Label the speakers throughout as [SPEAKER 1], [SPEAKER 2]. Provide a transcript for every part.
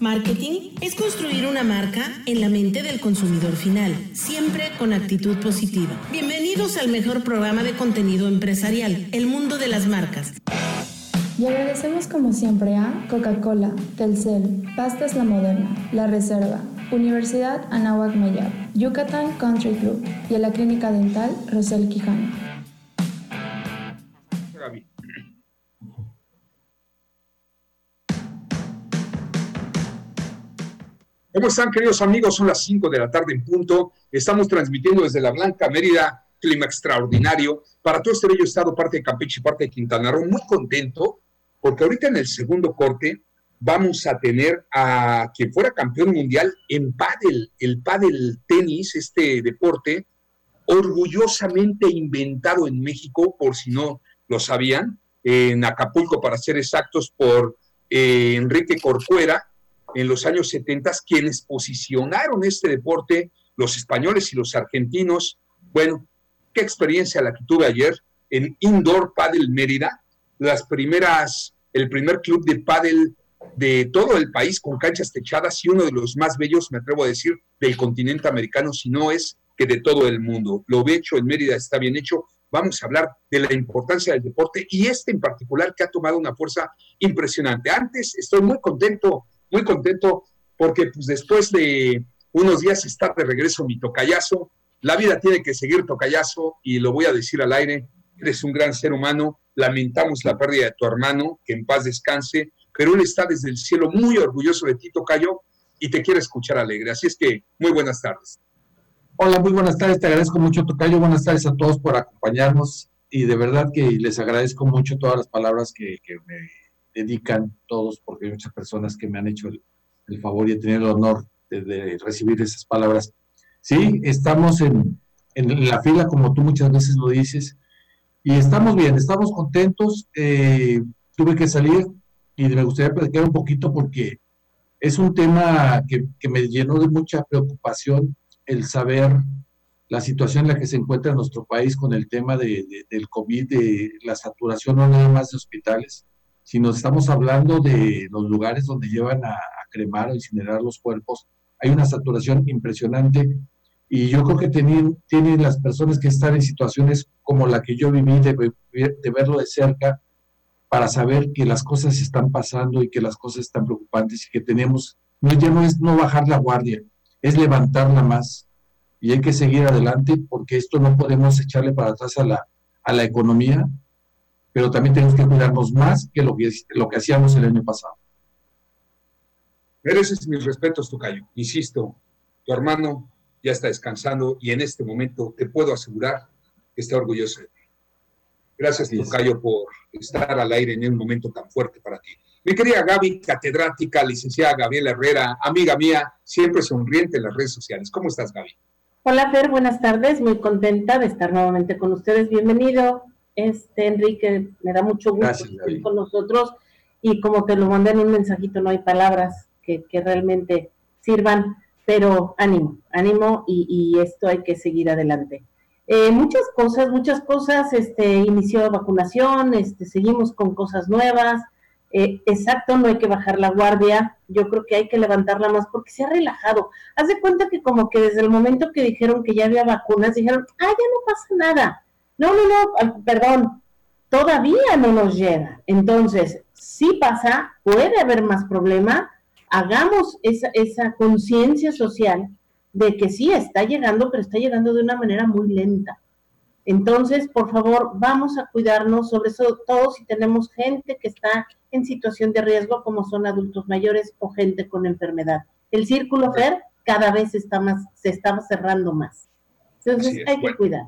[SPEAKER 1] Marketing es construir una marca en la mente del consumidor final, siempre con actitud positiva. Bienvenidos al mejor programa de contenido empresarial, El Mundo de las Marcas.
[SPEAKER 2] Y agradecemos como siempre a Coca-Cola, Telcel, Pastas La Moderna, La Reserva, Universidad Anáhuac Mayab, Yucatán Country Club y a la Clínica Dental Rosel Quijano.
[SPEAKER 3] ¿Cómo están, queridos amigos? Son las 5 de la tarde en punto. Estamos transmitiendo desde la Blanca Mérida, clima extraordinario, para todo este bello estado, parte de Campeche y parte de Quintana Roo. Muy contento, porque ahorita en el segundo corte vamos a tener a quien fuera campeón mundial en pádel, el pádel tenis, este deporte, orgullosamente inventado en México, por si no lo sabían, en Acapulco, para ser exactos, por eh, Enrique Corcuera, en los años 70, quienes posicionaron este deporte, los españoles y los argentinos. Bueno, qué experiencia la que tuve ayer en Indoor Paddle Mérida, las primeras, el primer club de paddle de todo el país con canchas techadas y uno de los más bellos, me atrevo a decir, del continente americano, si no es que de todo el mundo. Lo hecho en Mérida está bien hecho. Vamos a hablar de la importancia del deporte y este en particular que ha tomado una fuerza impresionante. Antes estoy muy contento muy contento porque pues después de unos días está de regreso mi tocayazo. La vida tiene que seguir tocayazo y lo voy a decir al aire. Eres un gran ser humano. Lamentamos la pérdida de tu hermano, que en paz descanse, pero él está desde el cielo muy orgulloso de ti, Tocayo, y te quiere escuchar alegre. Así es que muy buenas tardes.
[SPEAKER 4] Hola, muy buenas tardes. Te agradezco mucho, Tocayo. Buenas tardes a todos por acompañarnos y de verdad que les agradezco mucho todas las palabras que, que me dedican todos, porque hay muchas personas que me han hecho el, favor y he tenido el honor de, recibir esas palabras. Sí, estamos en, en, la fila, como tú muchas veces lo dices, y estamos bien, estamos contentos. Eh, tuve que salir y me gustaría platicar un poquito porque es un tema que, que me llenó de mucha preocupación el saber la situación en la que se encuentra nuestro país con el tema de, del COVID, de la saturación no nada más de hospitales, si nos estamos hablando de los lugares donde llevan a, cremar o incinerar los cuerpos, hay una saturación impresionante. Y yo creo que tienen, tienen las personas que están en situaciones como la que yo viví, de, de, verlo de cerca, para saber que las cosas están pasando y que las cosas están preocupantes y que tenemos, no, ya no es no bajar la guardia, es levantarla más. Y hay que seguir adelante porque esto no podemos echarle para atrás a la, a la economía pero también tenemos que cuidarnos más que lo que, lo que hacíamos el año pasado.
[SPEAKER 3] Mereces mis respetos, Tocayo. Insisto, tu hermano ya está descansando y en este momento te puedo asegurar que está orgulloso de ti. Gracias, Tocayo, por estar al aire en un momento tan fuerte para ti. Mi querida Gaby, catedrática, licenciada Gabriela Herrera, amiga mía, siempre sonriente en las redes sociales. ¿Cómo estás, Gaby?
[SPEAKER 5] Hola, Fer, buenas tardes. Muy contenta de estar nuevamente con ustedes. Bienvenido este, Enrique, me da mucho gusto estar con nosotros y como te lo mandé en un mensajito, no hay palabras que, realmente sirvan, pero ánimo, ánimo y, esto hay que seguir adelante. Eh, muchas cosas, muchas cosas, este, inició vacunación, este, seguimos con cosas nuevas, eh, exacto, no hay que bajar la guardia, yo creo que hay que levantarla más porque se ha relajado. Haz de cuenta que como que desde el momento que dijeron que ya había vacunas, dijeron, ah, ya no pasa nada, no, no, no, ah, perdón, todavía no nos llega. Entonces, si pasa, puede haber más problema, hagamos esa, esa conciencia social de que sí está llegando, pero está llegando de una manera muy lenta. Entonces, por favor, vamos a cuidarnos, sobre todo si tenemos gente que está en situación de riesgo, como son adultos mayores o gente con enfermedad. El círculo FER cada vez está más, se está cerrando más. Entonces, hay que cuidar.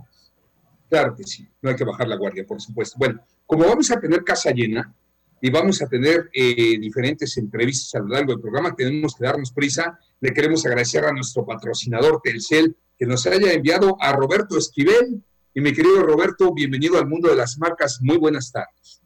[SPEAKER 3] Claro que sí, no hay que bajar la guardia, por supuesto. Bueno, como vamos a tener casa llena y vamos a tener eh, diferentes entrevistas a lo largo del programa, tenemos que darnos prisa. Le queremos agradecer a nuestro patrocinador Telcel que nos haya enviado a Roberto Esquivel. Y mi querido Roberto, bienvenido al mundo de las marcas. Muy buenas tardes.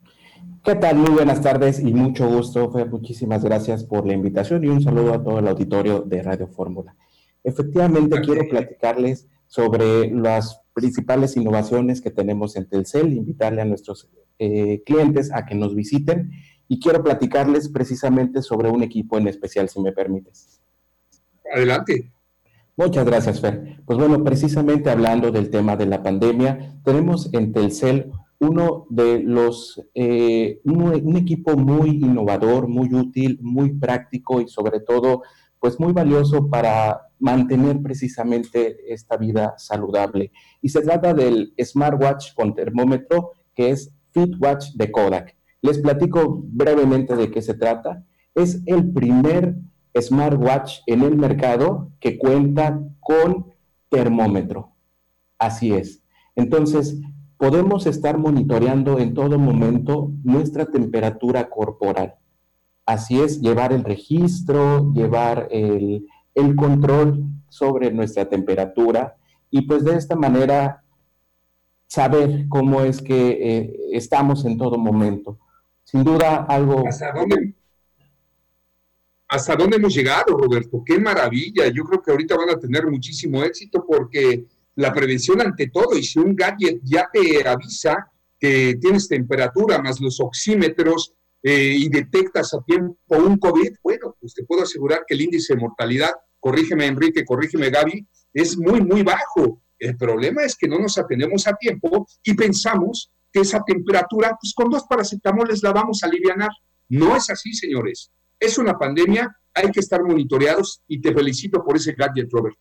[SPEAKER 6] ¿Qué tal? Muy buenas tardes y mucho gusto, Fer. Muchísimas gracias por la invitación y un saludo a todo el auditorio de Radio Fórmula. Efectivamente, quiero platicarles sobre las principales innovaciones que tenemos en Telcel, invitarle a nuestros eh, clientes a que nos visiten y quiero platicarles precisamente sobre un equipo en especial, si me permites.
[SPEAKER 3] Adelante.
[SPEAKER 6] Muchas gracias, Fer. Pues bueno, precisamente hablando del tema de la pandemia, tenemos en Telcel uno de los, eh, un, equipo muy innovador, muy útil, muy práctico y sobre todo, pues muy valioso para mantener precisamente esta vida saludable. Y se trata del smartwatch con termómetro que es FitWatch de Kodak. Les platico brevemente de qué se trata. Es el primer smartwatch en el mercado que cuenta con termómetro. Así es. Entonces, podemos estar monitoreando en todo momento nuestra temperatura corporal. Así es, llevar el registro, llevar el, control sobre nuestra temperatura y pues de esta manera saber cómo es que eh, estamos en todo momento. Sin duda algo...
[SPEAKER 3] ¿Hasta dónde, ¿Hasta dónde hemos llegado, Roberto? Qué maravilla. Yo creo que ahorita van a tener muchísimo éxito porque la prevención ante todo, y si un gadget ya te avisa que tienes temperatura más los oxímetros eh, y detectas a tiempo un COVID, bueno, pues te puedo asegurar que el índice de mortalidad, corrígeme Enrique, corrígeme Gaby, es muy, muy bajo. El problema es que no nos atendemos a tiempo y pensamos que esa temperatura, pues con dos paracetamoles la vamos a aliviar. No es así, señores. Es una pandemia, hay que estar monitoreados y te felicito por ese gadget, Robert.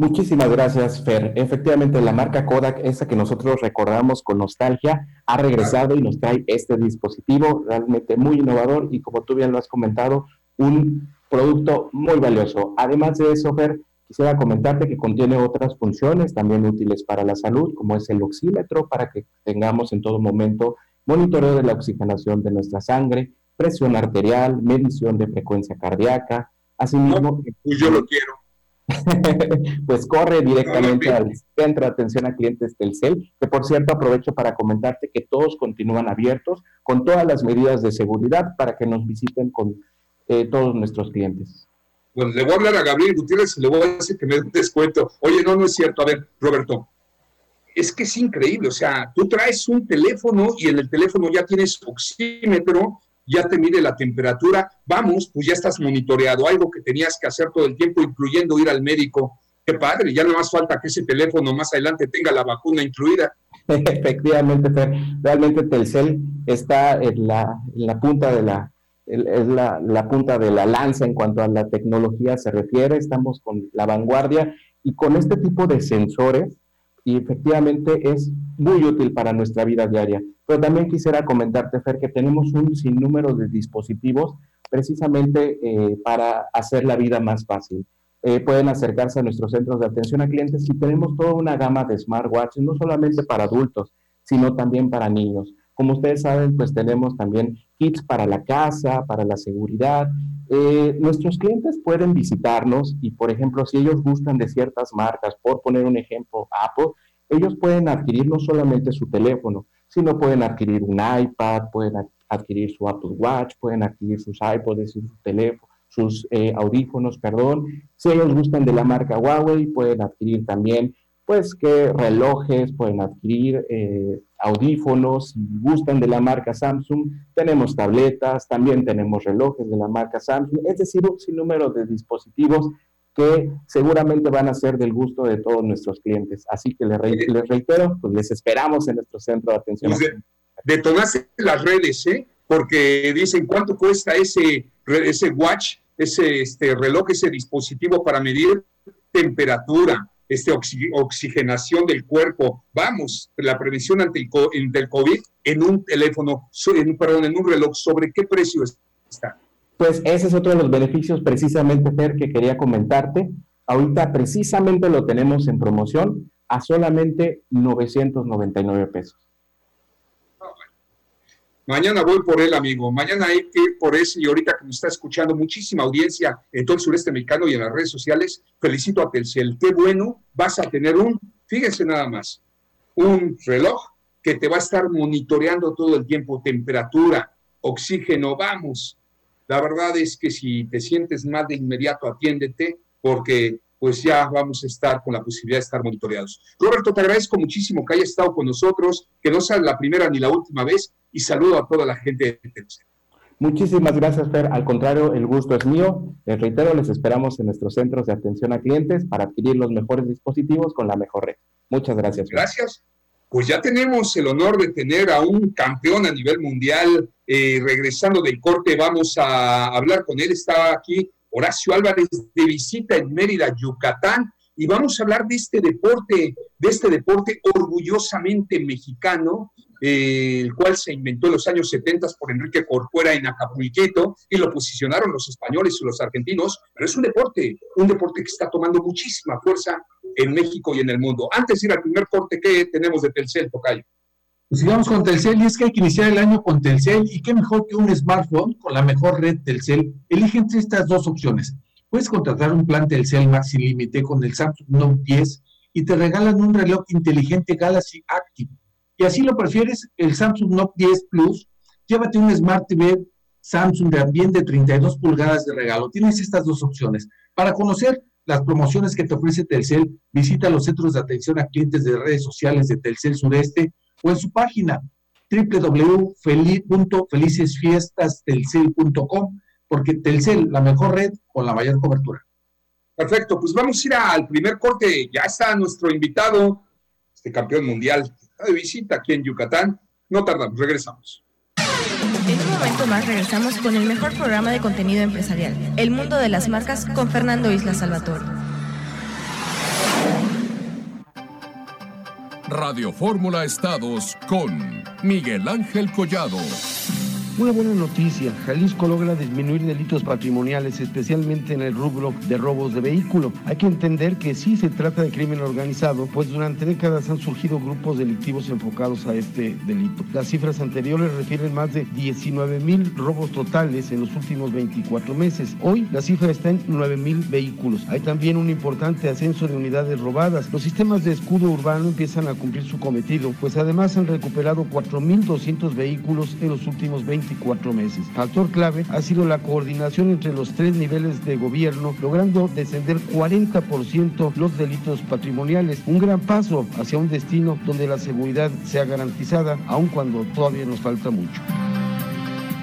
[SPEAKER 6] Muchísimas gracias, Fer. Efectivamente, la marca Kodak, esa que nosotros recordamos con nostalgia, ha regresado y nos trae este dispositivo realmente muy innovador y como tú bien lo has comentado, un producto muy valioso. Además de eso, Fer, quisiera comentarte que contiene otras funciones también útiles para la salud, como es el oxímetro, para que tengamos en todo momento monitoreo de la oxigenación de nuestra sangre, presión arterial, medición de frecuencia cardíaca, asimismo...
[SPEAKER 3] pues yo lo quiero
[SPEAKER 6] pues corre directamente al centro de atención a clientes del CEL, que por cierto aprovecho para comentarte que todos continúan abiertos con todas las medidas de seguridad para que nos visiten con eh, todos nuestros clientes.
[SPEAKER 3] Bueno, le voy a hablar a Gabriel Gutiérrez y le voy a decir que me dé un descuento. Oye, no, no es cierto. A ver, Roberto, es que es increíble. O sea, tú traes un teléfono y en el teléfono ya tienes oxímetro, ya te mide la temperatura, vamos, pues ya estás monitoreado, algo que tenías que hacer todo el tiempo, incluyendo ir al médico. Qué padre, ya no más falta que ese teléfono más adelante tenga la vacuna incluida.
[SPEAKER 6] Efectivamente, realmente Telcel está en la, punta de la, es la, punta de la lanza en cuanto a la tecnología se refiere, estamos con la vanguardia y con este tipo de sensores y efectivamente es muy útil para nuestra vida diaria. Pero también quisiera comentarte, Fer, que tenemos un sinnúmero de dispositivos precisamente eh, para hacer la vida más fácil. Eh, pueden acercarse a nuestros centros de atención a clientes y tenemos toda una gama de smartwatches, no solamente para adultos, sino también para niños. Como ustedes saben, pues tenemos también kits para la casa, para la seguridad. Eh, nuestros clientes pueden visitarnos y, por ejemplo, si ellos gustan de ciertas marcas, por poner un ejemplo, Apple, ellos pueden adquirir no solamente su teléfono, sino pueden adquirir un iPad, pueden adquirir su Apple Watch, pueden adquirir sus iPods, sus teléfonos, sus eh, audífonos, perdón. Si ellos gustan de la marca Huawei, pueden adquirir también pues que relojes, pueden adquirir eh, audífonos, si gustan de la marca Samsung, tenemos tabletas, también tenemos relojes de la marca Samsung, es decir, un sinnúmero de dispositivos que seguramente van a ser del gusto de todos nuestros clientes. Así que les, reitero, pues les esperamos en nuestro centro de atención. Pues
[SPEAKER 3] de, las redes, ¿eh? Porque dicen, ¿cuánto cuesta ese, ese watch, ese este, reloj, ese dispositivo para medir temperatura, este, oxigenación del cuerpo. Vamos, la prevención ante el, COVID en un teléfono, en, perdón, en un reloj, ¿sobre qué precio está?
[SPEAKER 6] Pues ese es otro de los beneficios precisamente, Fer, que quería comentarte. Ahorita precisamente lo tenemos en promoción a solamente 999 pesos.
[SPEAKER 3] Mañana voy por él, amigo. Mañana hay que ir por ese. Y ahorita que me está escuchando muchísima audiencia en todo el sureste mexicano y en las redes sociales, felicito a Telcel. Qué bueno, vas a tener un, fíjense nada más, un reloj que te va a estar monitoreando todo el tiempo, temperatura, oxígeno, vamos. La verdad es que si te sientes mal de inmediato, atiéndete, porque pues ya vamos a estar con la posibilidad de estar monitoreados. Roberto, te agradezco muchísimo que hayas estado con nosotros, que no sea la primera ni la última vez, y saludo a toda la gente de Telcel.
[SPEAKER 6] Muchísimas gracias, Fer. Al contrario, el gusto es mío. Les reitero, les esperamos en nuestros centros de atención a clientes para adquirir los mejores dispositivos con la mejor red. Muchas gracias.
[SPEAKER 3] Gracias. Pues ya tenemos el honor de tener a un campeón a nivel mundial. Eh, regresando del corte, vamos a hablar con él. Está aquí Horacio Álvarez de visita en Mérida, Yucatán y vamos a hablar de este deporte, de este deporte orgullosamente mexicano, eh, el cual se inventó en los años 70 por Enrique Corcuera en Acapulqueto y lo posicionaron los españoles y los argentinos, pero es un deporte, un deporte que está tomando muchísima fuerza en México y en el mundo. Antes de ir al primer corte, ¿qué tenemos de Telcel, Tocayo?
[SPEAKER 4] Pues sigamos con Telcel y es que hay que iniciar el año con Telcel y qué mejor que un smartphone con la mejor red Telcel. Eligen estas dos opciones Puedes contratar un plan Telcel Max sin límite con el Samsung Note 10 y te regalan un reloj inteligente Galaxy Active. Y así lo prefieres, el Samsung Note 10 Plus, llévate un Smart TV Samsung también de 32 pulgadas de regalo. Tienes estas dos opciones. Para conocer las promociones que te ofrece Telcel, visita los centros de atención a clientes de redes sociales de Telcel Sureste o en su página www.felicesfiestastelcel.com porque Telcel, la mejor red con la mayor cobertura.
[SPEAKER 3] Perfecto, pues vamos a ir al primer corte. Ya está nuestro invitado, este campeón mundial, de visita aquí en Yucatán. No tardamos, regresamos.
[SPEAKER 1] En un momento más regresamos con el mejor programa de contenido empresarial, El Mundo de las Marcas, con Fernando Isla Salvatore.
[SPEAKER 7] Radio Fórmula Estados con Miguel Ángel Collado.
[SPEAKER 8] Una buena noticia, Jalisco logra disminuir delitos patrimoniales, especialmente en el rubro de robos de vehículo. Hay que entender que sí se trata de crimen organizado, pues durante décadas han surgido grupos delictivos enfocados a este delito. Las cifras anteriores refieren más de 19 mil robos totales en los últimos 24 meses. Hoy la cifra está en 9 mil vehículos. Hay también un importante ascenso de unidades robadas. Los sistemas de escudo urbano empiezan a cumplir su cometido, pues además han recuperado 4.200 vehículos en los últimos 20 24 meses. Factor clave ha sido la coordinación entre los tres niveles de gobierno, logrando descender 40% los delitos patrimoniales. Un gran paso hacia un destino donde la seguridad sea garantizada, aun cuando todavía nos falta mucho.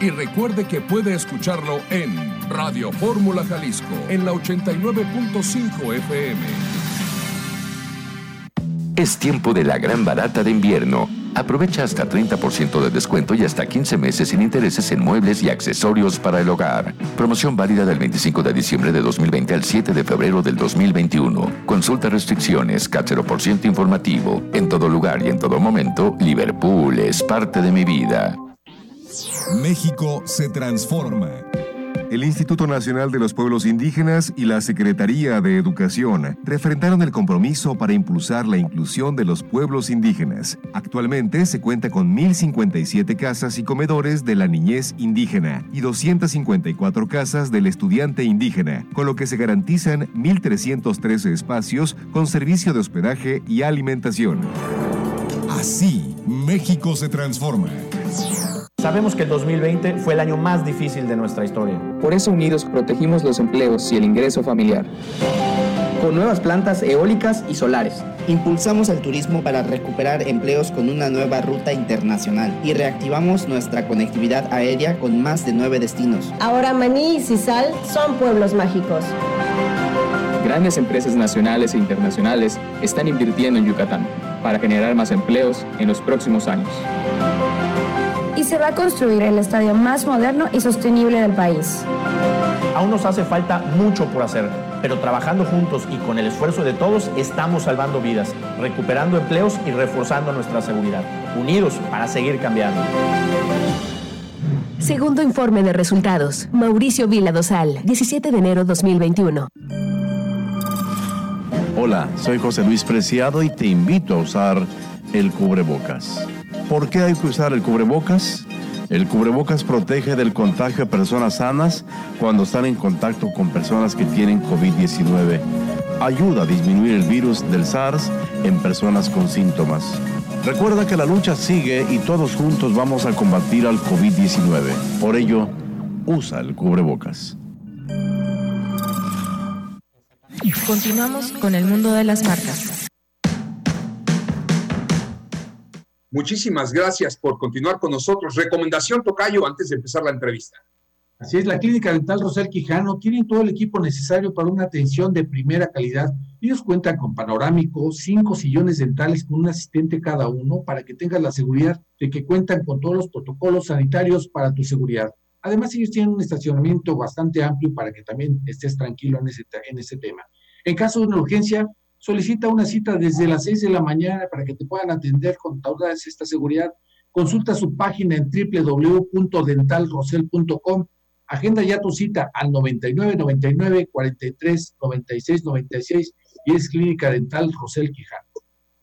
[SPEAKER 7] Y recuerde que puede escucharlo en Radio Fórmula Jalisco, en la 89.5 FM.
[SPEAKER 9] Es tiempo de la gran barata de invierno Aprovecha hasta 30% de descuento y hasta 15 meses sin intereses en muebles y accesorios para el hogar. Promoción válida del 25 de diciembre de 2020 al 7 de febrero del 2021. Consulta restricciones, por ciento informativo. En todo lugar y en todo momento, Liverpool es parte de mi vida.
[SPEAKER 7] México se transforma.
[SPEAKER 10] El Instituto Nacional de los Pueblos Indígenas y la Secretaría de Educación refrentaron el compromiso para impulsar la inclusión de los pueblos indígenas. Actualmente se cuenta con 1.057 casas y comedores de la niñez indígena y 254 casas del estudiante indígena, con lo que se garantizan 1.313 espacios con servicio de hospedaje y alimentación.
[SPEAKER 7] Así, México se transforma.
[SPEAKER 11] Sabemos que el 2020 fue el año más difícil de nuestra historia.
[SPEAKER 12] Por eso unidos protegimos los empleos y el ingreso familiar.
[SPEAKER 13] Con nuevas plantas eólicas y solares.
[SPEAKER 14] Impulsamos el turismo para recuperar empleos con una nueva ruta internacional y reactivamos nuestra conectividad aérea con más de nueve destinos.
[SPEAKER 15] Ahora Maní y Cisal son pueblos mágicos.
[SPEAKER 12] Grandes empresas nacionales e internacionales están invirtiendo en Yucatán para generar más empleos en los próximos años
[SPEAKER 16] se va a construir el estadio más moderno y sostenible del país.
[SPEAKER 11] Aún nos hace falta mucho por hacer, pero trabajando juntos y con el esfuerzo de todos estamos salvando vidas, recuperando empleos y reforzando nuestra seguridad. Unidos para seguir cambiando.
[SPEAKER 17] Segundo informe de resultados. Mauricio Vila Dosal, 17 de enero 2021.
[SPEAKER 18] Hola, soy José Luis Preciado y te invito a usar el cubrebocas. ¿Por qué hay que usar el cubrebocas? El cubrebocas protege del contagio a personas sanas cuando están en contacto con personas que tienen COVID-19. Ayuda a disminuir el virus del SARS en personas con síntomas. Recuerda que la lucha sigue y todos juntos vamos a combatir al COVID-19. Por ello, usa el cubrebocas.
[SPEAKER 1] Continuamos con el mundo de las marcas.
[SPEAKER 3] Muchísimas gracias por continuar con nosotros. Recomendación, Tocayo, antes de empezar la entrevista.
[SPEAKER 4] Así es, la Clínica Dental Rosel Quijano tiene todo el equipo necesario para una atención de primera calidad. Ellos cuentan con panorámico, cinco sillones dentales con un asistente cada uno para que tengas la seguridad de que cuentan con todos los protocolos sanitarios para tu seguridad. Además, ellos tienen un estacionamiento bastante amplio para que también estés tranquilo en ese, en ese tema. En caso de una urgencia, solicita una cita desde las 6 de la mañana para que te puedan atender con toda esta seguridad. Consulta su página en www.dentalrosel.com Agenda ya tu cita al 99 99 43 96 96 y es Clínica Dental Rosel Quijano.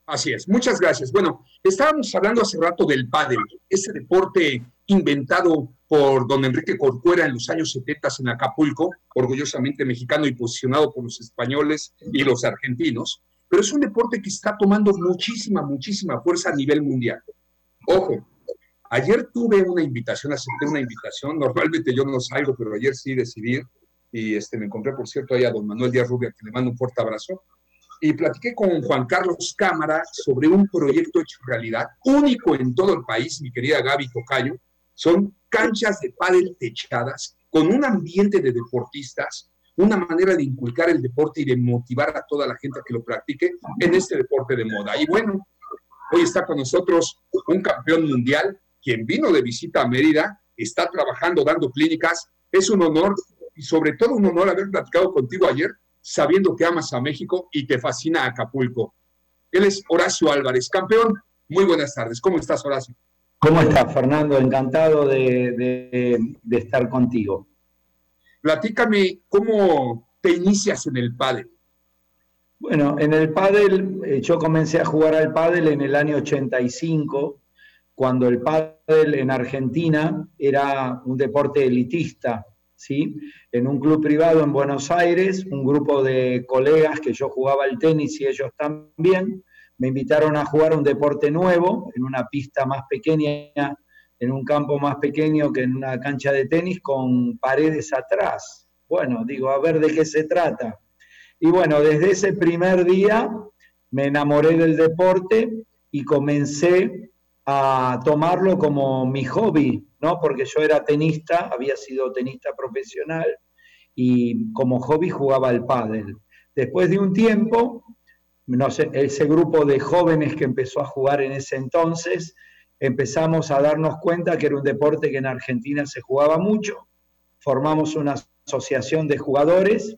[SPEAKER 3] Así es, muchas gracias. Bueno, estábamos hablando hace rato del pádel, ese deporte inventado por don Enrique Corcuera en los años 70 en Acapulco, orgullosamente mexicano y posicionado por los españoles y los argentinos, pero es un deporte que está tomando muchísima, muchísima fuerza a nivel mundial. Ojo, Ayer tuve una invitación, acepté una invitación. Normalmente yo no salgo, pero ayer sí decidí. Y este, me encontré, por cierto, ahí a don Manuel Díaz Rubia, que le mando un fuerte abrazo. Y platiqué con Juan Carlos Cámara sobre un proyecto hecho realidad, único en todo el país, mi querida Gaby Tocayo. Son canchas de pádel techadas, con un ambiente de deportistas, una manera de inculcar el deporte y de motivar a toda la gente a que lo practique en este deporte de moda. Y bueno, hoy está con nosotros un campeón mundial, quien vino de visita a Mérida, está trabajando, dando clínicas. Es un honor y sobre todo un honor haber platicado contigo ayer, sabiendo que amas a México y te fascina Acapulco. Él es Horacio Álvarez, campeón. Muy buenas tardes. ¿Cómo estás, Horacio?
[SPEAKER 19] ¿Cómo estás, Fernando? Encantado de, estar contigo.
[SPEAKER 3] Platícame cómo te inicias en el pádel.
[SPEAKER 19] Bueno, en el pádel, eh, yo comencé a jugar al pádel en el año 85 cuando el pádel en Argentina era un deporte elitista, ¿sí? En un club privado en Buenos Aires, un grupo de colegas que yo jugaba el tenis y ellos también, me invitaron a jugar un deporte nuevo en una pista más pequeña, en un campo más pequeño que en una cancha de tenis con paredes atrás. Bueno, digo, a ver de qué se trata. Y bueno, desde ese primer día me enamoré del deporte y comencé a tomarlo como mi hobby, ¿no? Porque yo era tenista, había sido tenista profesional y como hobby jugaba al pádel. Después de un tiempo, no sé, ese grupo de jóvenes que empezó a jugar en ese entonces, empezamos a darnos cuenta que era un deporte que en Argentina se jugaba mucho. Formamos una asociación de jugadores,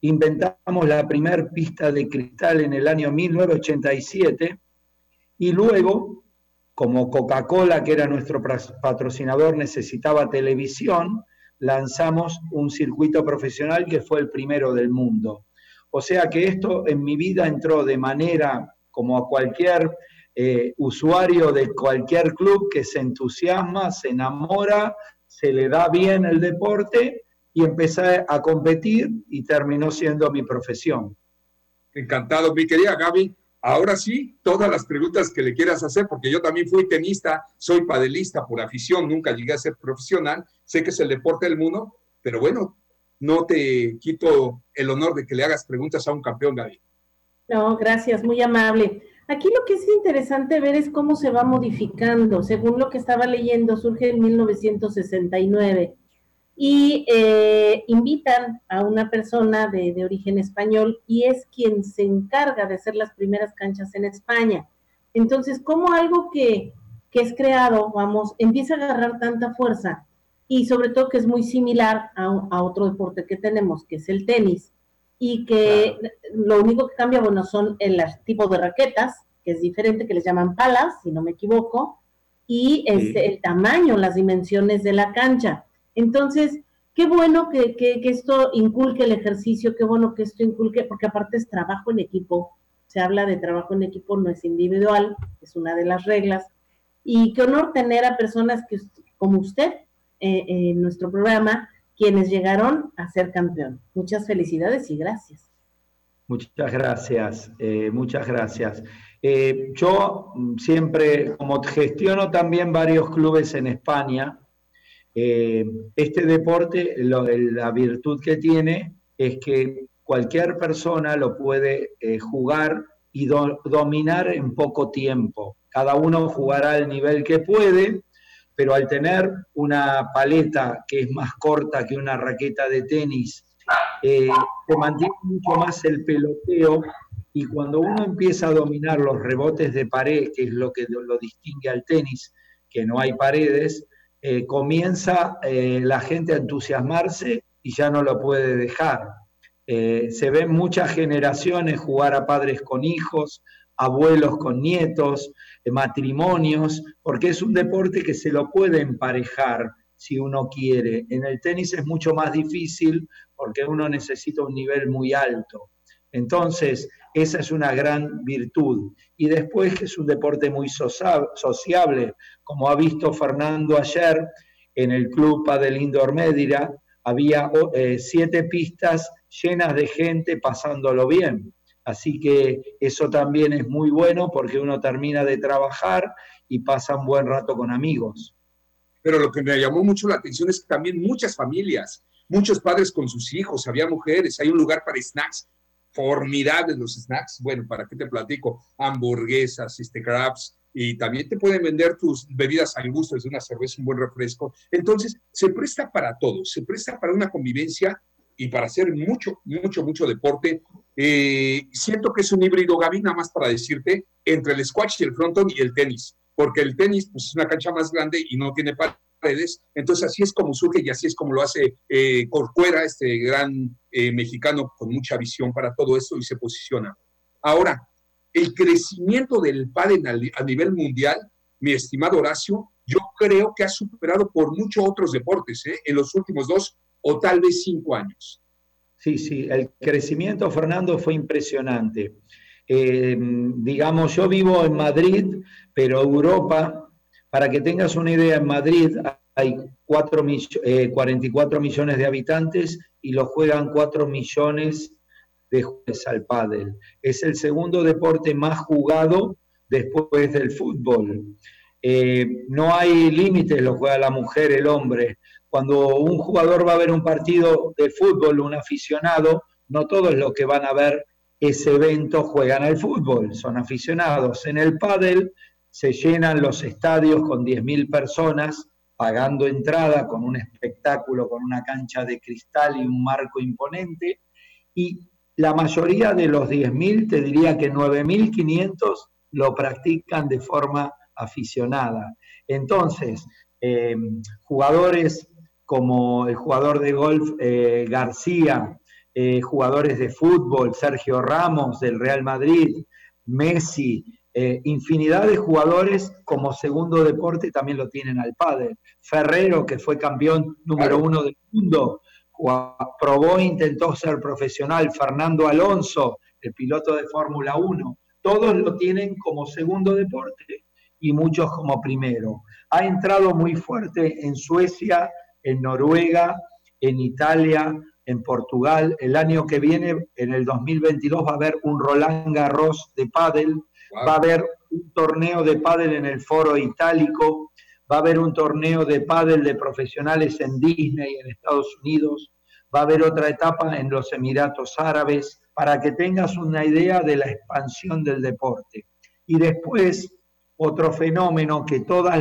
[SPEAKER 19] inventamos la primer pista de cristal en el año 1987 y luego como Coca-Cola, que era nuestro patrocinador, necesitaba televisión, lanzamos un circuito profesional que fue el primero del mundo. O sea que esto en mi vida entró de manera como a cualquier eh, usuario de cualquier club que se entusiasma, se enamora, se le da bien el deporte y empecé a competir y terminó siendo mi profesión.
[SPEAKER 3] Encantado, mi querida Gaby. Ahora sí, todas las preguntas que le quieras hacer, porque yo también fui tenista, soy padelista por afición, nunca llegué a ser profesional, sé que es el deporte del mundo, pero bueno, no te quito el honor de que le hagas preguntas a un campeón, Gaby.
[SPEAKER 5] No, gracias, muy amable. Aquí lo que es interesante ver es cómo se va modificando. Según lo que estaba leyendo, surge en 1969 y eh, invitan a una persona de, origen español y es quien se encarga de hacer las primeras canchas en España. Entonces, como algo que, es creado, vamos, empieza a agarrar tanta fuerza y sobre todo que es muy similar a, otro deporte que tenemos, que es el tenis, y que lo único que cambia, bueno, son el tipo de raquetas, que es diferente, que les llaman palas, si no me equivoco, y este, el tamaño, las dimensiones de la cancha. Entonces, qué bueno que, esto inculque el ejercicio, qué bueno que esto inculque, porque aparte es trabajo en equipo, se habla de trabajo en equipo, no es individual, es una de las reglas. Y qué honor tener a personas que, como usted eh, en nuestro programa, quienes llegaron a ser campeón. Muchas felicidades y gracias.
[SPEAKER 19] Muchas gracias, eh, muchas gracias. Eh, yo siempre, como gestiono también varios clubes en España, eh, este deporte, la virtud que tiene es que cualquier persona lo puede eh, jugar y dominar en poco tiempo. cada uno jugará al nivel que puede, pero al tener una paleta que es más corta que una raqueta de tenis, eh, se mantiene mucho más el peloteo y cuando uno empieza a dominar los rebotes de pared, que es lo que lo distingue al tenis, que no hay paredes, eh, comienza eh, la gente a entusiasmarse y ya no lo puede dejar. Se ven muchas generaciones jugar a padres con hijos, abuelos con nietos, matrimonios, porque es un deporte que se lo puede emparejar si uno quiere. En el tenis es mucho más difícil porque uno necesita un nivel muy alto. Entonces, esa es una gran virtud. Y después es un deporte muy sociable, como ha visto Fernando ayer en el club Padel Indoor había eh, siete pistas llenas de gente pasándolo bien. Así que eso también es muy bueno porque uno termina de trabajar y pasa un buen rato con amigos.
[SPEAKER 3] Pero lo que me llamó mucho la atención es que también muchas familias, muchos padres con sus hijos, había mujeres, hay un lugar para snacks formidables los snacks. Bueno, ¿para qué te platico? Hamburguesas, este, crabs, y también te pueden vender tus bebidas al gusto, desde una cerveza, un buen refresco. Entonces, se presta para todo, se presta para una convivencia y para hacer mucho, mucho, mucho deporte. Eh, siento que es un híbrido, Gaby, nada más para decirte, entre el squash y el fronton y el tenis, porque el tenis pues, es una cancha más grande y no tiene redes. Entonces, así es como surge y así es como lo hace eh, Corcuera, este gran eh, mexicano con mucha visión para todo esto y se posiciona. Ahora, el crecimiento del pádel a nivel mundial, mi estimado Horacio, yo creo que ha superado por muchos otros deportes ¿eh? en los últimos dos o tal vez cinco años.
[SPEAKER 19] Sí, sí, el crecimiento, Fernando, fue impresionante. digamos, yo vivo en Madrid, pero Europa para que tengas una idea, en Madrid hay 4 44 eh, millones de habitantes y lo juegan 4 millones de jugadores al pádel. Es el segundo deporte más jugado después del fútbol. Eh, no hay límites, lo juega la mujer, el hombre. Cuando un jugador va a ver un partido de fútbol, un aficionado, no todos los que van a ver ese evento juegan al fútbol, son aficionados. En el pádel se llenan los estadios con 10.000 personas pagando entrada con un espectáculo, con una cancha de cristal y un marco imponente, y la mayoría de los 10.000, te diría que 9.500 lo practican de forma aficionada. Entonces, eh, jugadores como el jugador de golf eh, García, eh, jugadores de fútbol, Sergio Ramos del Real Madrid, Messi, eh, infinidad de jugadores como segundo deporte también lo tienen al padre. Ferrero, que fue campeón número uno del mundo, probó e intentó ser profesional. Fernando Alonso, el piloto de Fórmula 1, todos lo tienen como segundo deporte y muchos como primero. Ha entrado muy fuerte en Suecia, en Noruega, en Italia, en Portugal. El año que viene, en el 2022, va a haber un Roland Garros de pádel. Va a haber un torneo de pádel en el foro itálico, va a haber un torneo de pádel de profesionales en Disney en Estados Unidos, va a haber otra etapa en los Emiratos Árabes, para que tengas una idea de la expansión del deporte. Y después, otro fenómeno que todos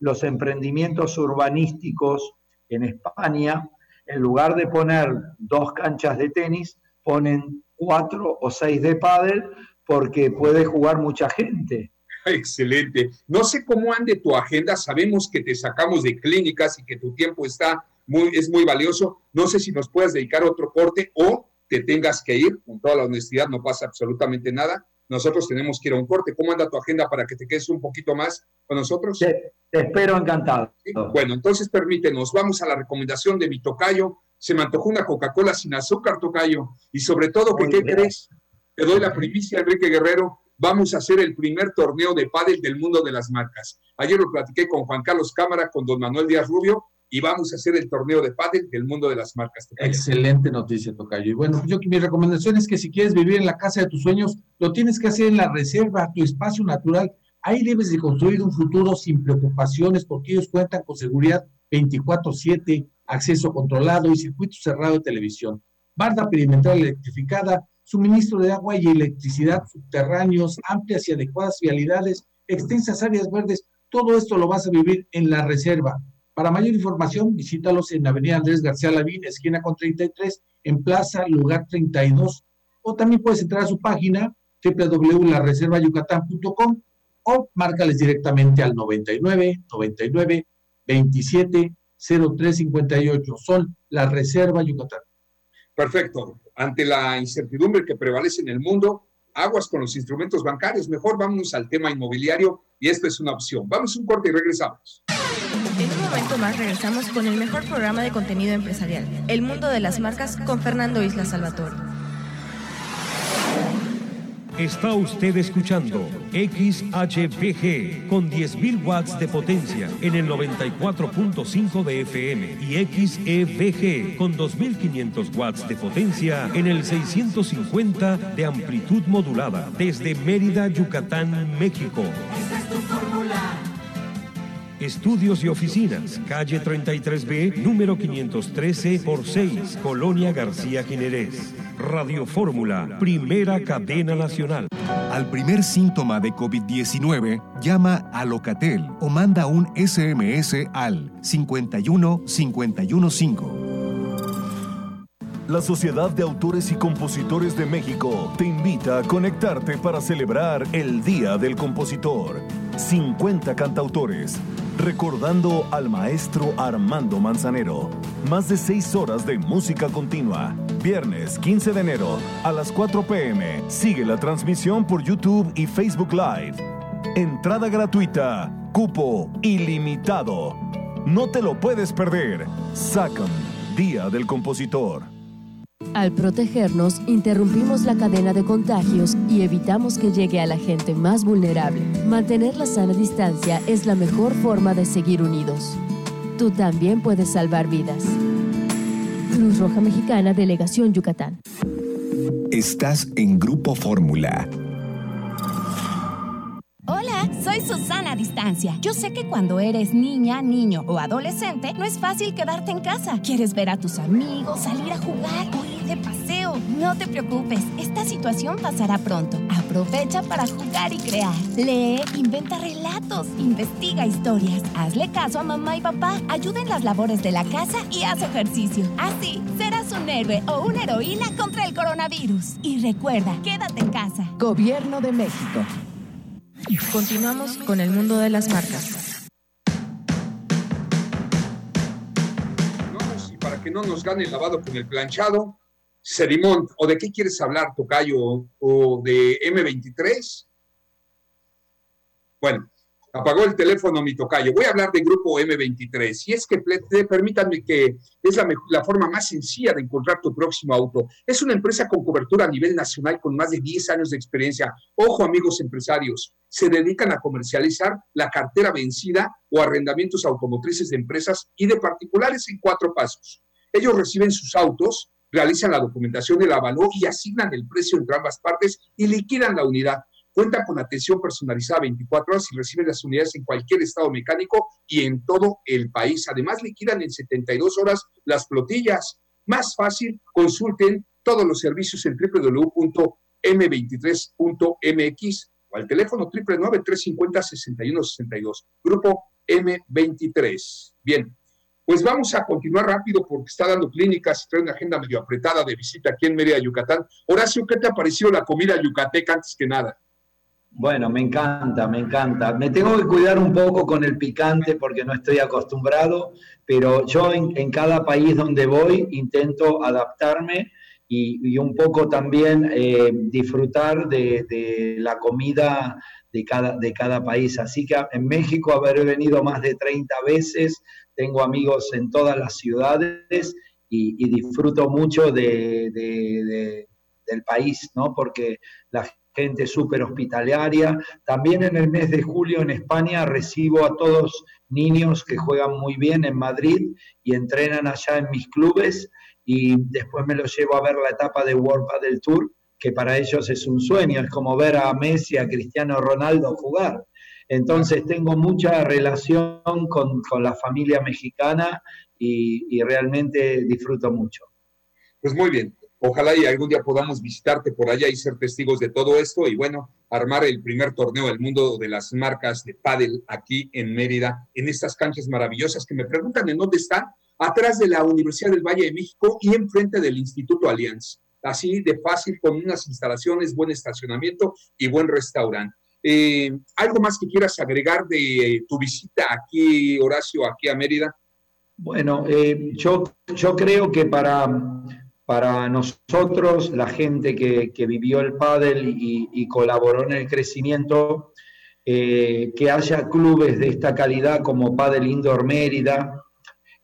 [SPEAKER 19] los emprendimientos urbanísticos en España, en lugar de poner dos canchas de tenis, ponen cuatro o seis de pádel porque puede jugar mucha gente.
[SPEAKER 3] Excelente. No sé cómo ande tu agenda, sabemos que te sacamos de clínicas y que tu tiempo está muy, es muy valioso. No sé si nos puedes dedicar otro corte o te tengas que ir, con toda la honestidad, no pasa absolutamente nada. Nosotros tenemos que ir a un corte. ¿Cómo anda tu agenda para que te quedes un poquito más con nosotros?
[SPEAKER 19] Te, espero encantado.
[SPEAKER 3] Bueno, entonces permítenos, vamos a la recomendación de mi tocayo. Se me antojó una Coca-Cola sin azúcar, tocayo. Y sobre todo, ¿qué crees? Te doy la primicia, Enrique Guerrero. Vamos a hacer el primer torneo de pádel del mundo de las marcas. Ayer lo platiqué con Juan Carlos Cámara, con don Manuel Díaz Rubio, y vamos a hacer el torneo de pádel del mundo de las marcas.
[SPEAKER 4] Excelente noticia, Tocayo. Y bueno, yo mi recomendación es que si quieres vivir en la casa de tus sueños, lo tienes que hacer en la reserva, tu espacio natural. Ahí debes de construir un futuro sin preocupaciones porque ellos cuentan con seguridad 24/7, acceso controlado y circuito cerrado de televisión. Barda perimetral electrificada, suministro de agua y electricidad subterráneos, amplias y adecuadas vialidades, extensas áreas verdes, todo esto lo vas a vivir en la reserva. Para mayor información, visítalos en Avenida Andrés García Lavín, esquina con 33, en Plaza Lugar 32. O también puedes entrar a su página www.lareservayucatán.com o márcales directamente al 99 99 27 0358. Son la Reserva Yucatán.
[SPEAKER 3] Perfecto. Ante la incertidumbre que prevalece en el mundo, aguas con los instrumentos bancarios. Mejor vámonos al tema inmobiliario y esta es una opción. Vamos un corte y regresamos.
[SPEAKER 1] En un momento más regresamos con el mejor programa de contenido empresarial, El Mundo de las Marcas, con Fernando Isla Salvatore.
[SPEAKER 20] Está usted escuchando XHPG con 10.000 watts de potencia en el 94.5 de FM y XEVG con 2.500 watts de potencia en el 650 de amplitud modulada desde Mérida, Yucatán, México.
[SPEAKER 21] Esta es tu fórmula.
[SPEAKER 20] Estudios y oficinas, calle 33B, número 513 por 6, Colonia García Jiménez. Radio Fórmula, primera cadena nacional.
[SPEAKER 10] Al primer síntoma de COVID-19, llama a Locatel o manda un SMS al 51 515.
[SPEAKER 22] La Sociedad de Autores y Compositores de México te invita a conectarte para celebrar el Día del Compositor. 50 cantautores, recordando al maestro Armando Manzanero. Más de 6 horas de música continua. Viernes 15 de enero a las 4 pm. Sigue la transmisión por YouTube y Facebook Live. Entrada gratuita. Cupo ilimitado. No te lo puedes perder. SACAM, Día del Compositor.
[SPEAKER 17] Al protegernos, interrumpimos la cadena de contagios y evitamos que llegue a la gente más vulnerable. Mantener la sana distancia es la mejor forma de seguir unidos. Tú también puedes salvar vidas. Cruz Roja Mexicana, Delegación Yucatán.
[SPEAKER 10] Estás en Grupo Fórmula.
[SPEAKER 23] Hola, soy Susana Distancia. Yo sé que cuando eres niña, niño o adolescente, no es fácil quedarte en casa. Quieres ver a tus amigos, salir a jugar o ir de paseo. No te preocupes, esta situación pasará pronto. Aprovecha para jugar y crear. Lee, inventa relatos, investiga historias. Hazle caso a mamá y papá, ayuda en las labores de la casa y haz ejercicio. Así, serás un héroe o una heroína contra el coronavirus. Y recuerda, quédate en casa.
[SPEAKER 1] Gobierno de México. Continuamos con el mundo de las marcas.
[SPEAKER 3] Vamos, y para que no nos gane el lavado con el planchado, Serimón, ¿o de qué quieres hablar, Tocayo? ¿O de M23? Bueno, apagó el teléfono mi tocayo. Voy a hablar de Grupo M23. Y es que permítanme que es la, la, forma más sencilla de encontrar tu próximo auto. Es una empresa con cobertura a nivel nacional con más de 10 años de experiencia. Ojo, amigos empresarios, se dedican a comercializar la cartera vencida o arrendamientos automotrices de empresas y de particulares en cuatro pasos. Ellos reciben sus autos, realizan la documentación del avalúo y asignan el precio entre ambas partes y liquidan la unidad Cuenta con atención personalizada 24 horas y reciben las unidades en cualquier estado mecánico y en todo el país. Además, liquidan en 72 horas las flotillas. Más fácil, consulten todos los servicios en www.m23.mx o al teléfono 999-350-6162. Grupo M23. Bien, pues vamos a continuar rápido porque está dando clínicas y trae una agenda medio apretada de visita aquí en Mérida, Yucatán. Horacio, ¿qué te ha parecido la comida yucateca antes que nada?
[SPEAKER 19] Bueno, me encanta, me encanta. Me tengo que cuidar un poco con el picante porque no estoy acostumbrado, pero yo en, cada país donde voy intento adaptarme y, un poco también eh, disfrutar de, la comida de cada, de cada país. Así que en México haber venido más de 30 veces, tengo amigos en todas las ciudades y, disfruto mucho de, del país, ¿no? Porque la gente súper hospitalaria. También en el mes de julio en España recibo a todos niños que juegan muy bien en Madrid y entrenan allá en mis clubes y después me los llevo a ver la etapa de World del Tour, que para ellos es un sueño, es como ver a Messi, a Cristiano Ronaldo jugar. Entonces tengo mucha relación con, la familia mexicana y, realmente disfruto mucho.
[SPEAKER 3] Pues muy bien, Ojalá y algún día podamos visitarte por allá y ser testigos de todo esto y bueno, armar el primer torneo del mundo de las marcas de pádel aquí en Mérida, en estas canchas maravillosas que me preguntan en dónde están, atrás de la Universidad del Valle de México y enfrente del Instituto Allianz. Así de fácil, con unas instalaciones, buen estacionamiento y buen restaurante. Eh, ¿Algo más que quieras agregar de tu visita aquí, Horacio, aquí a Mérida?
[SPEAKER 19] Bueno, eh, yo, yo creo que para para nosotros, la gente que, vivió el pádel y, colaboró en el crecimiento, eh, que haya clubes de esta calidad como Padel Indoor Mérida,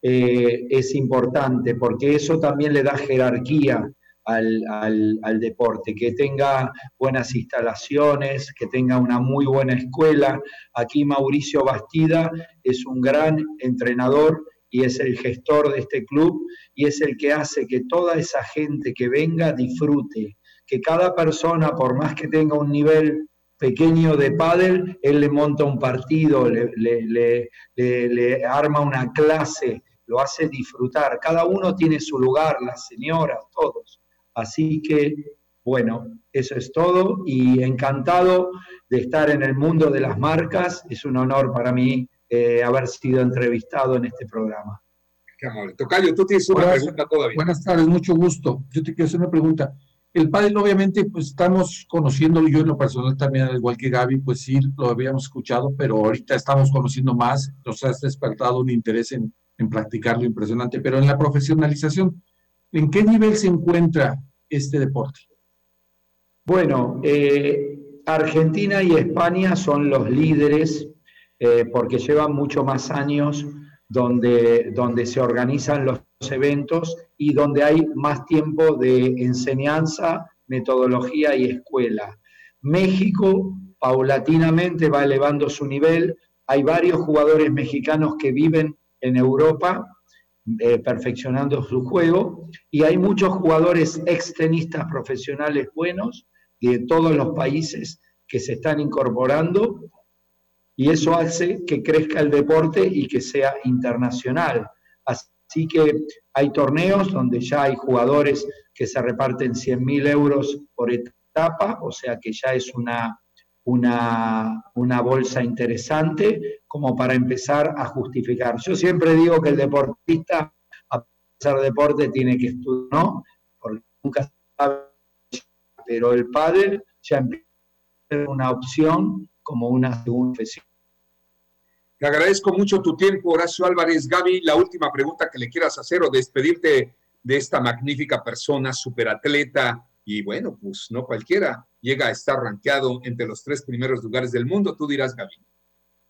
[SPEAKER 19] eh, es importante, porque eso también le da jerarquía al, al, deporte, que tenga buenas instalaciones, que tenga una muy buena escuela. Aquí Mauricio Bastida es un gran entrenador y es el gestor de este club y es el que hace que toda esa gente que venga disfrute, que cada persona, por más que tenga un nivel pequeño de pádel, él le monta un partido, le, le, le, arma una clase, lo hace disfrutar. Cada uno tiene su lugar, las señoras, todos. Así que, bueno, eso es todo y encantado de estar en el mundo de las marcas. Es un honor para mí eh, haber sido entrevistado en este programa.
[SPEAKER 3] Qué amable. Tocayo, tú tienes una pregunta todavía.
[SPEAKER 4] Buenas tardes, mucho gusto. Yo te quiero hacer una pregunta. El pádel, obviamente, pues estamos conociéndolo, yo en lo personal también, al igual que Gaby, pues sí, lo habíamos escuchado, pero ahorita estamos conociendo más, nos has despertado un interés en, en practicarlo impresionante, pero en la profesionalización, ¿en qué nivel se encuentra este deporte?
[SPEAKER 19] Bueno, eh, Argentina y España son los líderes eh, porque llevan mucho más años donde, donde se organizan los eventos y donde hay más tiempo de enseñanza, metodología y escuela. México paulatinamente va elevando su nivel. Hay varios jugadores mexicanos que viven en Europa eh, perfeccionando su juego y hay muchos jugadores extenistas profesionales buenos de todos los países que se están incorporando y eso hace que crezca el deporte y que sea internacional. Así que hay torneos donde ya hay jugadores que se reparten 100 mil euros por etapa, o sea que ya es una, una, una, bolsa interesante como para empezar a justificar. Yo siempre digo que el deportista, a hacer deporte, tiene que estudiar, ¿no? Porque nunca sabe, pero el padre ya empieza a ser una opción como una segunda profesión.
[SPEAKER 3] Te agradezco mucho tu tiempo, Horacio Álvarez. Gaby, la última pregunta que le quieras hacer o despedirte de esta magnífica persona, superatleta, y bueno, pues no cualquiera llega a estar rankeado entre los tres primeros lugares del mundo. Tú dirás, Gaby.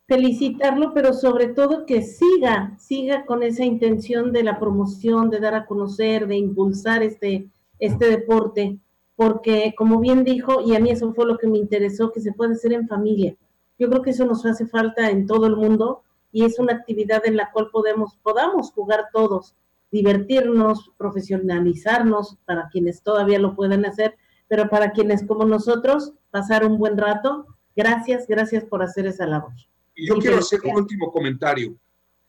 [SPEAKER 5] Felicitarlo, pero sobre todo que siga, siga con esa intención de la promoción, de dar a conocer, de impulsar este, este deporte, porque como bien dijo, y a mí eso fue lo que me interesó, que se puede hacer en familia yo creo que eso nos hace falta en todo el mundo y es una actividad en la cual podemos, podamos jugar todos, divertirnos, profesionalizarnos para quienes todavía lo pueden hacer, pero para quienes como nosotros, pasar un buen rato. Gracias, gracias por hacer esa labor.
[SPEAKER 3] Y yo quiero hacer un último comentario,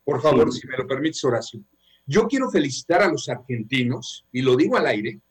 [SPEAKER 3] por favor, si me lo permites, Horacio. Yo quiero felicitar a los argentinos, y lo digo al aire,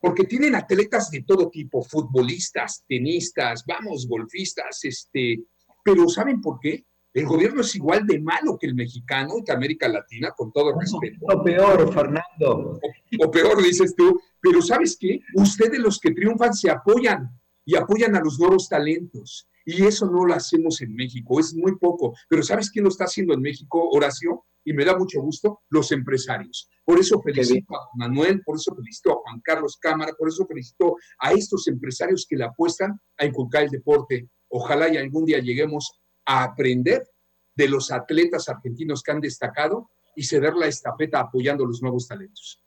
[SPEAKER 3] porque tienen atletas de todo tipo, futbolistas, tenistas, vamos, golfistas, este, pero ¿saben por qué? El gobierno es igual de malo que el mexicano y que América Latina, con todo respeto.
[SPEAKER 19] O peor, Fernando.
[SPEAKER 3] O, peor, dices tú. Pero ¿sabes qué? Ustedes los que triunfan se apoyan y apoyan a los nuevos talentos. Y eso no lo hacemos en México, es muy poco. Pero ¿sabes quién lo está haciendo en México, Horacio? y me da mucho gusto los empresarios. Por eso felicito a Manuel, por eso felicito a Juan Carlos Cámara, por eso felicito a estos empresarios que le apuestan a inculcar el deporte. Ojalá y algún día lleguemos a aprender de los atletas argentinos que han destacado y ceder la estafeta apoyando los nuevos talentos.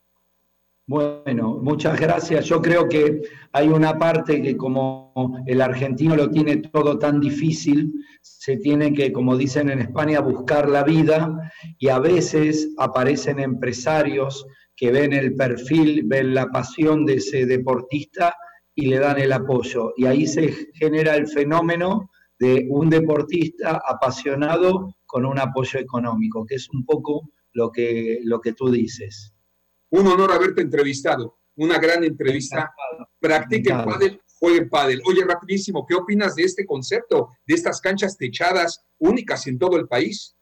[SPEAKER 19] Bueno, muchas gracias. Yo creo que hay una parte que como el argentino lo tiene todo tan difícil, se tiene que, como dicen en España, buscar la vida y a veces aparecen empresarios que ven el perfil, ven la pasión de ese deportista y le dan el apoyo. Y ahí se genera el fenómeno de un deportista apasionado con un apoyo económico, que es un poco lo que, lo que tú dices.
[SPEAKER 3] Un honor haberte entrevistado. una gran entrevista. Practiquen pádel, jueguen pádel. Oye, rapidísimo, ¿qué opinas de este concepto, de estas canchas techadas únicas en todo el país?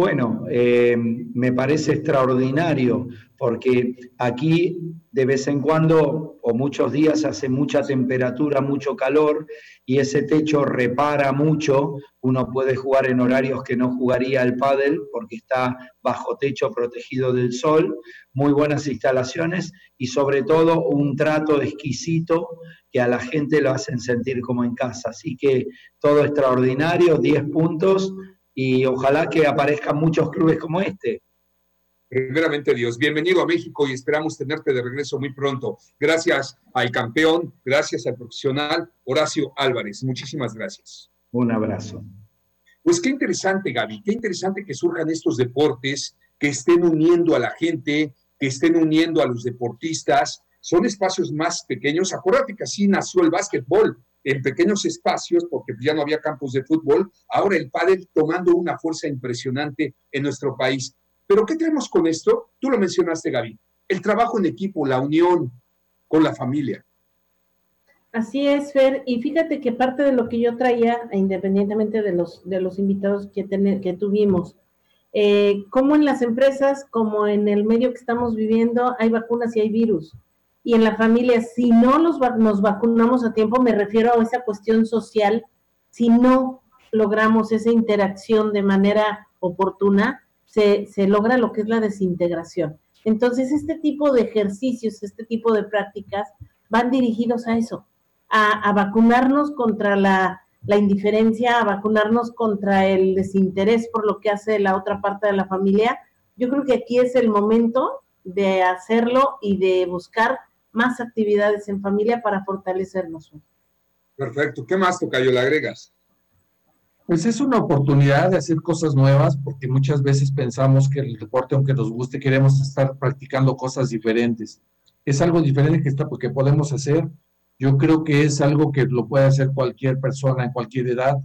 [SPEAKER 19] Bueno, eh, me parece extraordinario porque aquí de vez en cuando o muchos días hace mucha temperatura, mucho calor y ese techo repara mucho. Uno puede jugar en horarios que no jugaría el pádel porque está bajo techo protegido del sol. Muy buenas instalaciones y sobre todo un trato exquisito que a la gente lo hacen sentir como en casa. Así que todo extraordinario, 10 puntos y ojalá que aparezcan muchos clubes como este.
[SPEAKER 3] Primeramente Dios, bienvenido a México y esperamos tenerte de regreso muy pronto. Gracias al campeón, gracias al profesional Horacio Álvarez. Muchísimas gracias.
[SPEAKER 19] Un abrazo.
[SPEAKER 3] Pues qué interesante, Gaby, qué interesante que surjan estos deportes, que estén uniendo a la gente, que estén uniendo a los deportistas. Son espacios más pequeños. Acuérdate que así nació el básquetbol en pequeños espacios, porque ya no había campos de fútbol, ahora el pádel tomando una fuerza impresionante en nuestro país. Pero ¿qué tenemos con esto? Tú lo mencionaste, Gaby. El trabajo en equipo, la unión con la familia.
[SPEAKER 5] Así es, Fer. Y fíjate que parte de lo que yo traía, independientemente de los, de los invitados que, que tuvimos, eh, como en las empresas, como en el medio que estamos viviendo, hay vacunas y hay virus y en la familia, si no nos, nos vacunamos a tiempo, me refiero a esa cuestión social, si no logramos esa interacción de manera oportuna, se, se logra lo que es la desintegración. Entonces, este tipo de ejercicios, este tipo de prácticas van dirigidos a eso, a, a vacunarnos contra la, la, indiferencia, a vacunarnos contra el desinterés por lo que hace la otra parte de la familia. Yo creo que aquí es el momento de hacerlo y de buscar más actividades en familia para fortalecernos.
[SPEAKER 3] Perfecto. ¿Qué más, Tocayo, le agregas?
[SPEAKER 4] Pues es una oportunidad de hacer cosas nuevas, porque muchas veces pensamos que el deporte, aunque nos guste, queremos estar practicando cosas diferentes. Es algo diferente que, está, que podemos hacer. Yo creo que es algo que lo puede hacer cualquier persona en cualquier edad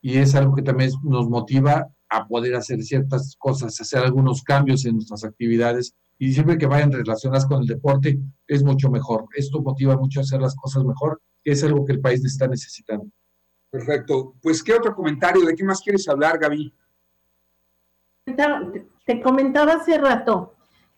[SPEAKER 4] y es algo que también nos motiva a poder hacer ciertas cosas, hacer algunos cambios en nuestras actividades y siempre que vayan relacionadas con el deporte es mucho mejor. Esto motiva mucho a hacer las cosas mejor, que es algo que el país está necesitando.
[SPEAKER 3] Perfecto. Pues, ¿qué otro comentario? ¿De qué más quieres hablar, Gaby?
[SPEAKER 5] Te comentaba hace rato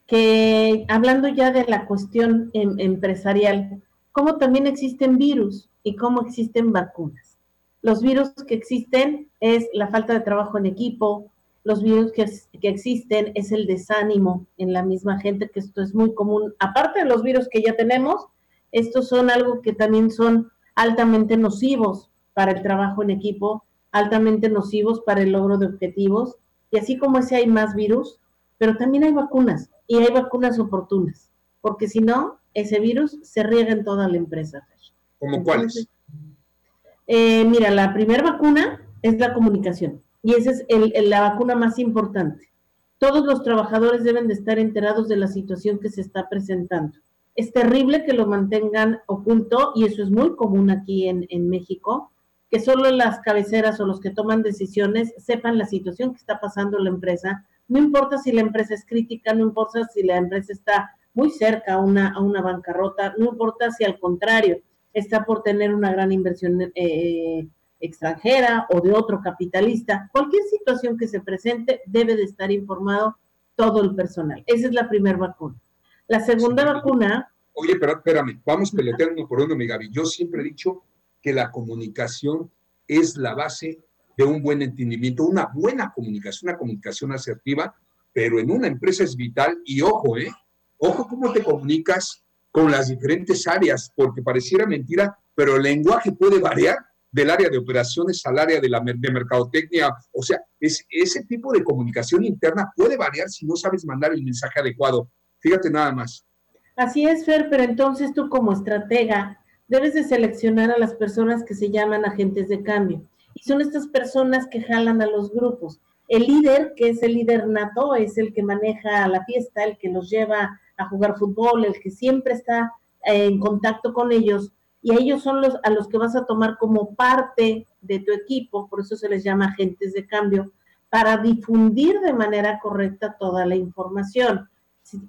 [SPEAKER 5] que hablando ya de la cuestión em, empresarial, cómo también existen virus y cómo existen vacunas. Los virus que existen es la falta de trabajo en equipo, los virus que, existen es el desánimo en la misma gente, que esto es muy común. Aparte de los virus que ya tenemos, estos son algo que también son altamente nocivos para el trabajo en equipo, altamente nocivos para el logro de objetivos. Y así como ese hay más virus, pero también hay vacunas y hay vacunas oportunas, porque si no, ese virus se riega en toda la empresa.
[SPEAKER 3] ¿Cómo cuáles?
[SPEAKER 5] Eh, mira, la primera vacuna es la comunicación y esa es la vacuna más importante. Todos los trabajadores deben de estar enterados de la situación que se está presentando. Es terrible que lo mantengan oculto y eso es muy común aquí en, México, que solo las cabeceras o los que toman decisiones sepan la situación que está pasando la empresa. No importa si la empresa es crítica, no importa si la empresa está muy cerca a una, a una bancarrota, no importa si al contrario está por tener una gran inversión eh, extranjera o de otro capitalista, cualquier situación que se presente debe de estar informado todo el personal. Esa es la primera vacuna. La segunda vacuna...
[SPEAKER 3] Oye, pero espérame, vamos pelotear uno por uno, mi Gaby. Yo siempre he dicho que la comunicación es la base de un buen entendimiento, una buena comunicación, una comunicación asertiva, pero en una empresa es vital y ojo, ¿eh? Ojo cómo te comunicas con las diferentes áreas, porque pareciera mentira, pero el lenguaje puede variar del área de operaciones al área de, la, de mercadotecnia. O sea, es, ese tipo de comunicación interna puede variar si no sabes mandar el mensaje adecuado. Fíjate nada más.
[SPEAKER 5] Así es, Fer, pero entonces tú como estratega debes de seleccionar a las personas que se llaman agentes de cambio. Y son estas personas que jalan a los grupos. El líder, que es el líder nato, es el que maneja la fiesta, el que los lleva a jugar fútbol, el que siempre está en contacto con ellos y ellos son los a los que vas a tomar como parte de tu equipo, por eso se les llama agentes de cambio, para difundir de manera correcta toda la información.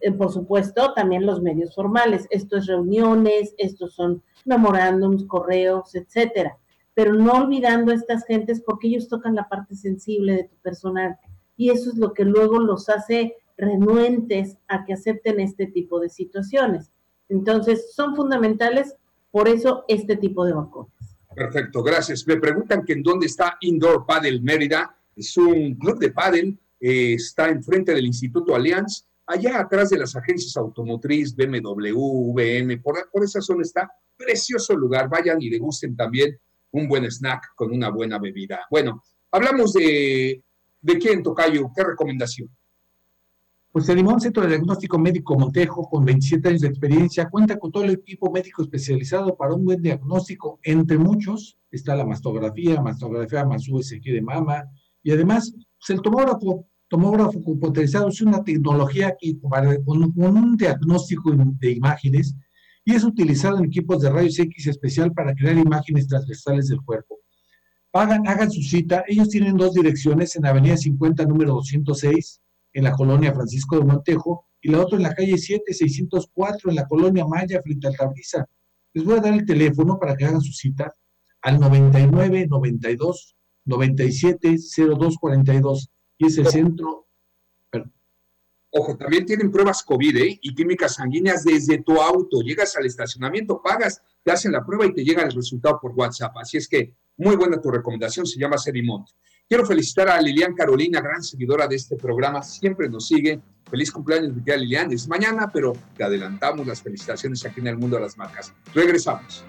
[SPEAKER 5] eh, por supuesto, también los medios formales. Esto es reuniones, estos son memorándums, correos, etcétera. Pero no olvidando a estas gentes porque ellos tocan la parte sensible de tu personal. Y eso es lo que luego los hace renuentes a que acepten este tipo de situaciones. Entonces, son fundamentales, por eso este tipo de vacunas.
[SPEAKER 3] Perfecto, gracias. Me preguntan que en dónde está Indoor Paddle Mérida. Es un club de paddle, eh, está enfrente del Instituto Allianz, allá atrás de las agencias automotriz, BMW, VM, por, esa zona está precioso lugar. Vayan y le gusten también un buen snack con una buena bebida. Bueno, hablamos de, ¿de quién, Tocayo? ¿Qué recomendación?
[SPEAKER 4] Pues el Limón Centro de Diagnóstico Médico Montejo, con 27 años de experiencia, cuenta con todo el equipo médico especializado para un buen diagnóstico. Entre muchos está la mastografía, mastografía más USG de mama, y además pues el tomógrafo, tomógrafo computarizado es una tecnología que, con, un diagnóstico de imágenes y es utilizado en equipos de rayos X especial para crear imágenes transversales del cuerpo. Hagan, hagan su cita. Ellos tienen dos direcciones en Avenida 50, número 206 en la colonia Francisco de Montejo, y la otra en la calle 7604 en la colonia Maya, frente al Tabriza. Les voy a dar el teléfono para que hagan su cita al 99 92 97 02 42 y es el centro.
[SPEAKER 3] Ojo, también tienen pruebas COVID ¿eh? y químicas sanguíneas desde tu auto. Llegas al estacionamiento, pagas, te hacen la prueba y te llega el resultado por WhatsApp. Así es que muy buena tu recomendación, se llama Serimont. Quiero felicitar a Lilian Carolina, gran seguidora de este programa, siempre nos sigue. Feliz cumpleaños, mi Lilian. Es mañana, pero te adelantamos las felicitaciones aquí en el mundo de las marcas. Regresamos.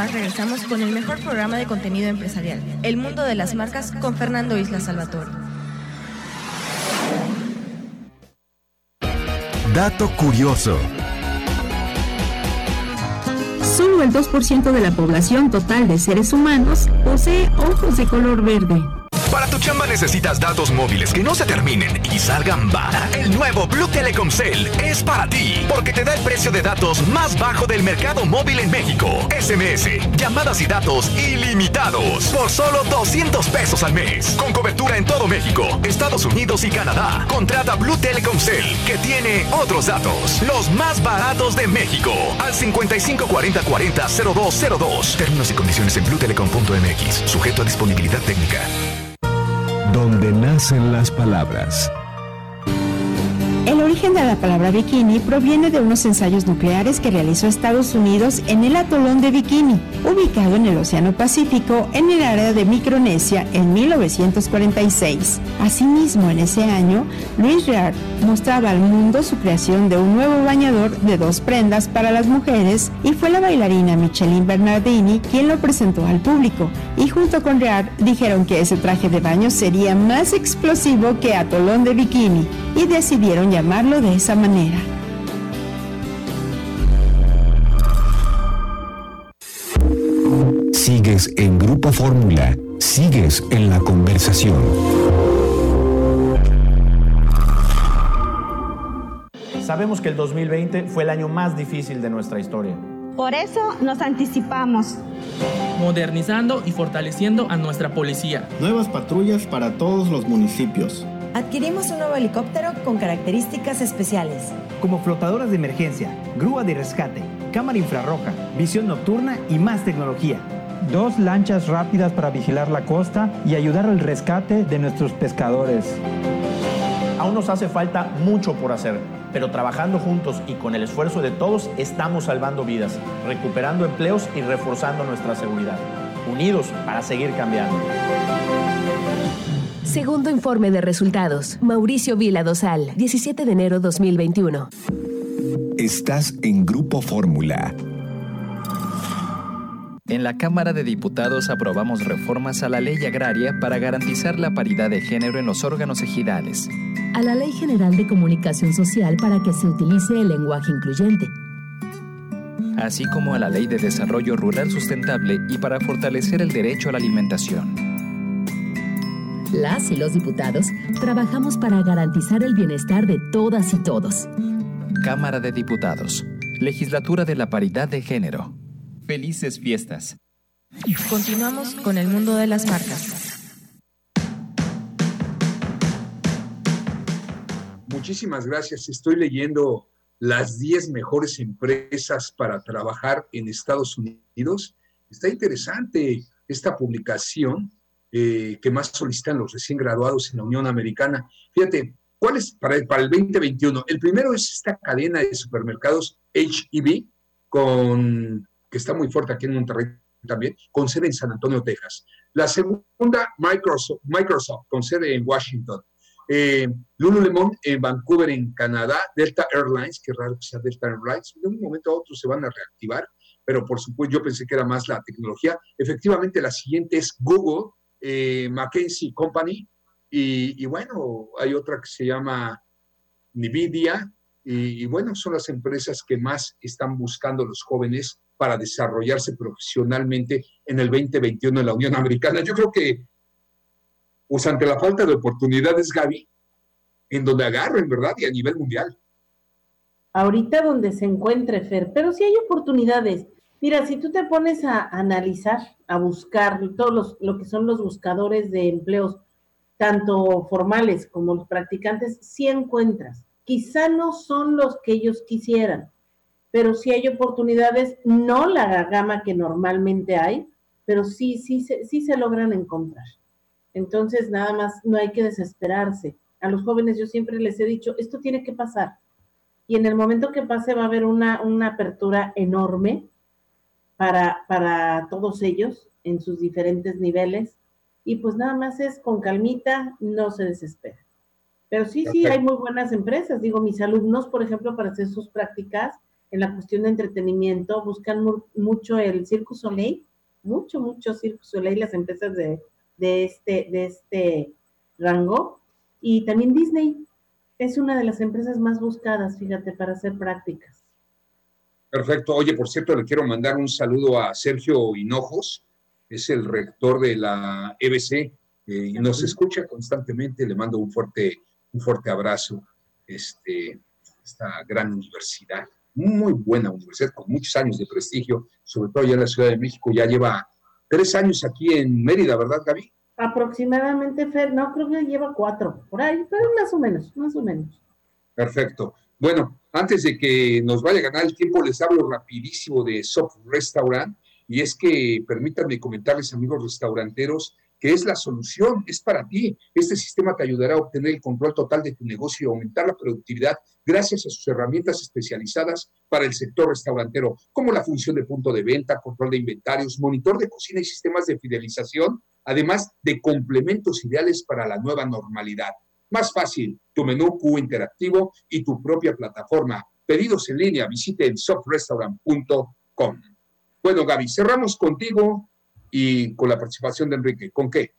[SPEAKER 24] Más regresamos con el mejor programa de contenido empresarial, El Mundo de las Marcas, con Fernando Isla Salvatore.
[SPEAKER 25] Dato curioso.
[SPEAKER 26] Solo el 2% de la población total de seres humanos posee ojos de color verde.
[SPEAKER 25] Para tu chamba necesitas datos móviles que no se terminen y salgan bala. El nuevo Blue Telecom Cell es para ti, porque te da el precio de datos más bajo del mercado móvil en México. SMS, llamadas y datos ilimitados por solo 200 pesos al mes. Con cobertura en todo México, Estados Unidos y Canadá. Contrata Blue Telecom Cell, que tiene otros datos, los más baratos de México. Al 55 40 40 0202. Términos y condiciones en bluetelecom.mx. Sujeto a disponibilidad técnica
[SPEAKER 27] donde nacen las palabras.
[SPEAKER 26] Origen de la palabra bikini proviene de unos ensayos nucleares que realizó Estados Unidos en el atolón de Bikini, ubicado en el Océano Pacífico, en el área de Micronesia, en 1946. Asimismo, en ese año, Luis Reard mostraba al mundo su creación de un nuevo bañador de dos prendas para las mujeres y fue la bailarina Micheline Bernardini quien lo presentó al público. Y junto con Reard dijeron que ese traje de baño sería más explosivo que atolón de bikini y decidieron de esa manera.
[SPEAKER 25] Sigues en Grupo Fórmula, sigues en la conversación.
[SPEAKER 11] Sabemos que el 2020 fue el año más difícil de nuestra historia.
[SPEAKER 28] Por eso nos anticipamos.
[SPEAKER 29] Modernizando y fortaleciendo a nuestra policía.
[SPEAKER 30] Nuevas patrullas para todos los municipios
[SPEAKER 31] Adquirimos un nuevo helicóptero con características especiales.
[SPEAKER 32] Como flotadoras de emergencia, grúa de rescate, cámara infrarroja, visión nocturna y más tecnología.
[SPEAKER 33] Dos lanchas rápidas para vigilar la costa y ayudar al rescate de nuestros pescadores.
[SPEAKER 11] Aún nos hace falta mucho por hacer, pero trabajando juntos y con el esfuerzo de todos estamos salvando vidas, recuperando empleos y reforzando nuestra seguridad. Unidos para seguir cambiando.
[SPEAKER 17] Segundo informe de resultados. Mauricio Vila Dosal, 17 de enero 2021.
[SPEAKER 25] Estás en Grupo Fórmula.
[SPEAKER 34] En la Cámara de Diputados aprobamos reformas a la ley agraria para garantizar la paridad de género en los órganos ejidales.
[SPEAKER 17] A la Ley General de Comunicación Social para que se utilice el lenguaje incluyente.
[SPEAKER 34] Así como a la Ley de Desarrollo Rural Sustentable y para fortalecer el derecho a la alimentación
[SPEAKER 17] Las y los diputados trabajamos para garantizar el bienestar de todas y todos.
[SPEAKER 34] Cámara de Diputados. Legislatura de la Paridad de Género. Felices fiestas.
[SPEAKER 24] Continuamos con el mundo de las marcas.
[SPEAKER 3] Muchísimas gracias. Estoy leyendo las 10 mejores empresas para trabajar en Estados Unidos. Está interesante esta publicación eh, que más solicitan los recién graduados en la Unión Americana. Fíjate, ¿cuál es para el, para el 2021? El primero es esta cadena de supermercados HEB, que está muy fuerte aquí en Monterrey también, con sede en San Antonio, Texas. La segunda, Microsoft, Microsoft con sede en Washington. Eh, Lululemon en Vancouver, en Canadá, Delta Airlines, que raro que sea Delta Airlines, de un momento a otro se van a reactivar, pero por supuesto yo pensé que era más la tecnología. Efectivamente, la siguiente es Google, eh, McKinsey Company, y, bueno, hay otra que se llama Nvidia, y, y, bueno, son las empresas que más están buscando los jóvenes para desarrollarse profesionalmente en el 2021 en la Unión Americana. Yo creo que pues ante la falta de oportunidades, Gaby, en donde agarren, ¿verdad? Y a nivel mundial.
[SPEAKER 5] Ahorita donde se encuentre, Fer, pero si hay oportunidades. Mira, si tú te pones a analizar, a buscar todos los, lo que son los buscadores de empleos, tanto formales como los practicantes, sí encuentras. Quizá no son los que ellos quisieran, pero sí hay oportunidades, no la gama que normalmente hay, pero sí, sí, sí se logran encontrar. Entonces, nada más, no hay que desesperarse. A los jóvenes yo siempre les he dicho, esto tiene que pasar. Y en el momento que pase va a haber una, una apertura enorme para, para todos ellos en sus diferentes niveles. Y pues nada más es con calmita, no se desespera. Pero sí, sí, hay muy buenas empresas. Digo, mis alumnos, por ejemplo, para hacer sus prácticas en la cuestión de entretenimiento, buscan mucho el Circus Soleil, mucho, mucho Circus Soleil, las empresas de, de este, de este rango. Y también Disney es una de las empresas más buscadas, fíjate, para hacer prácticas.
[SPEAKER 3] Perfecto. Oye, por cierto, le quiero mandar un saludo a Sergio Hinojos, es el rector de la EBC, y nos escucha constantemente. Le mando un fuerte, un fuerte abrazo. Este, esta gran universidad, muy buena universidad, con muchos años de prestigio, sobre todo allá en la Ciudad de México, ya lleva tres años aquí en Mérida, ¿verdad, Gaby?
[SPEAKER 5] Aproximadamente, Fer, no, creo que lleva cuatro, por ahí, pero más o menos, más o menos.
[SPEAKER 3] Perfecto. Bueno, antes de que nos vaya a ganar el tiempo, les hablo rapidísimo de Soft Restaurant, y es que permítanme comentarles, amigos restauranteros, que es la solución, es para ti. Este sistema te ayudará a obtener el control total de tu negocio y aumentar la productividad gracias a sus herramientas especializadas para el sector restaurantero, como la función de punto de venta, control de inventarios, monitor de cocina y sistemas de fidelización, además de complementos ideales para la nueva normalidad. Más fácil, tu menú Q interactivo y tu propia plataforma. Pedidos en línea, visiten softrestaurant.com. Bueno, Gaby, cerramos contigo y con la participación de Enrique. ¿Con qué?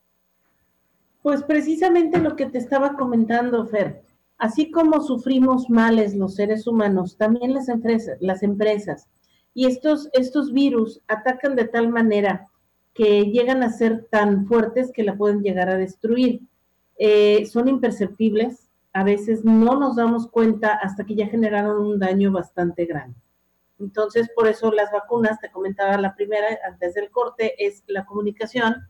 [SPEAKER 5] Pues precisamente lo que te estaba comentando, Fer. Así como sufrimos males los seres humanos, también las empresas, las empresas. Y estos, estos virus atacan de tal manera que llegan a ser tan fuertes que la pueden llegar a destruir. Eh, son imperceptibles, a veces no nos damos cuenta hasta que ya generaron un daño bastante grande. Entonces, por eso las vacunas, te comentaba la primera antes del corte, es la comunicación,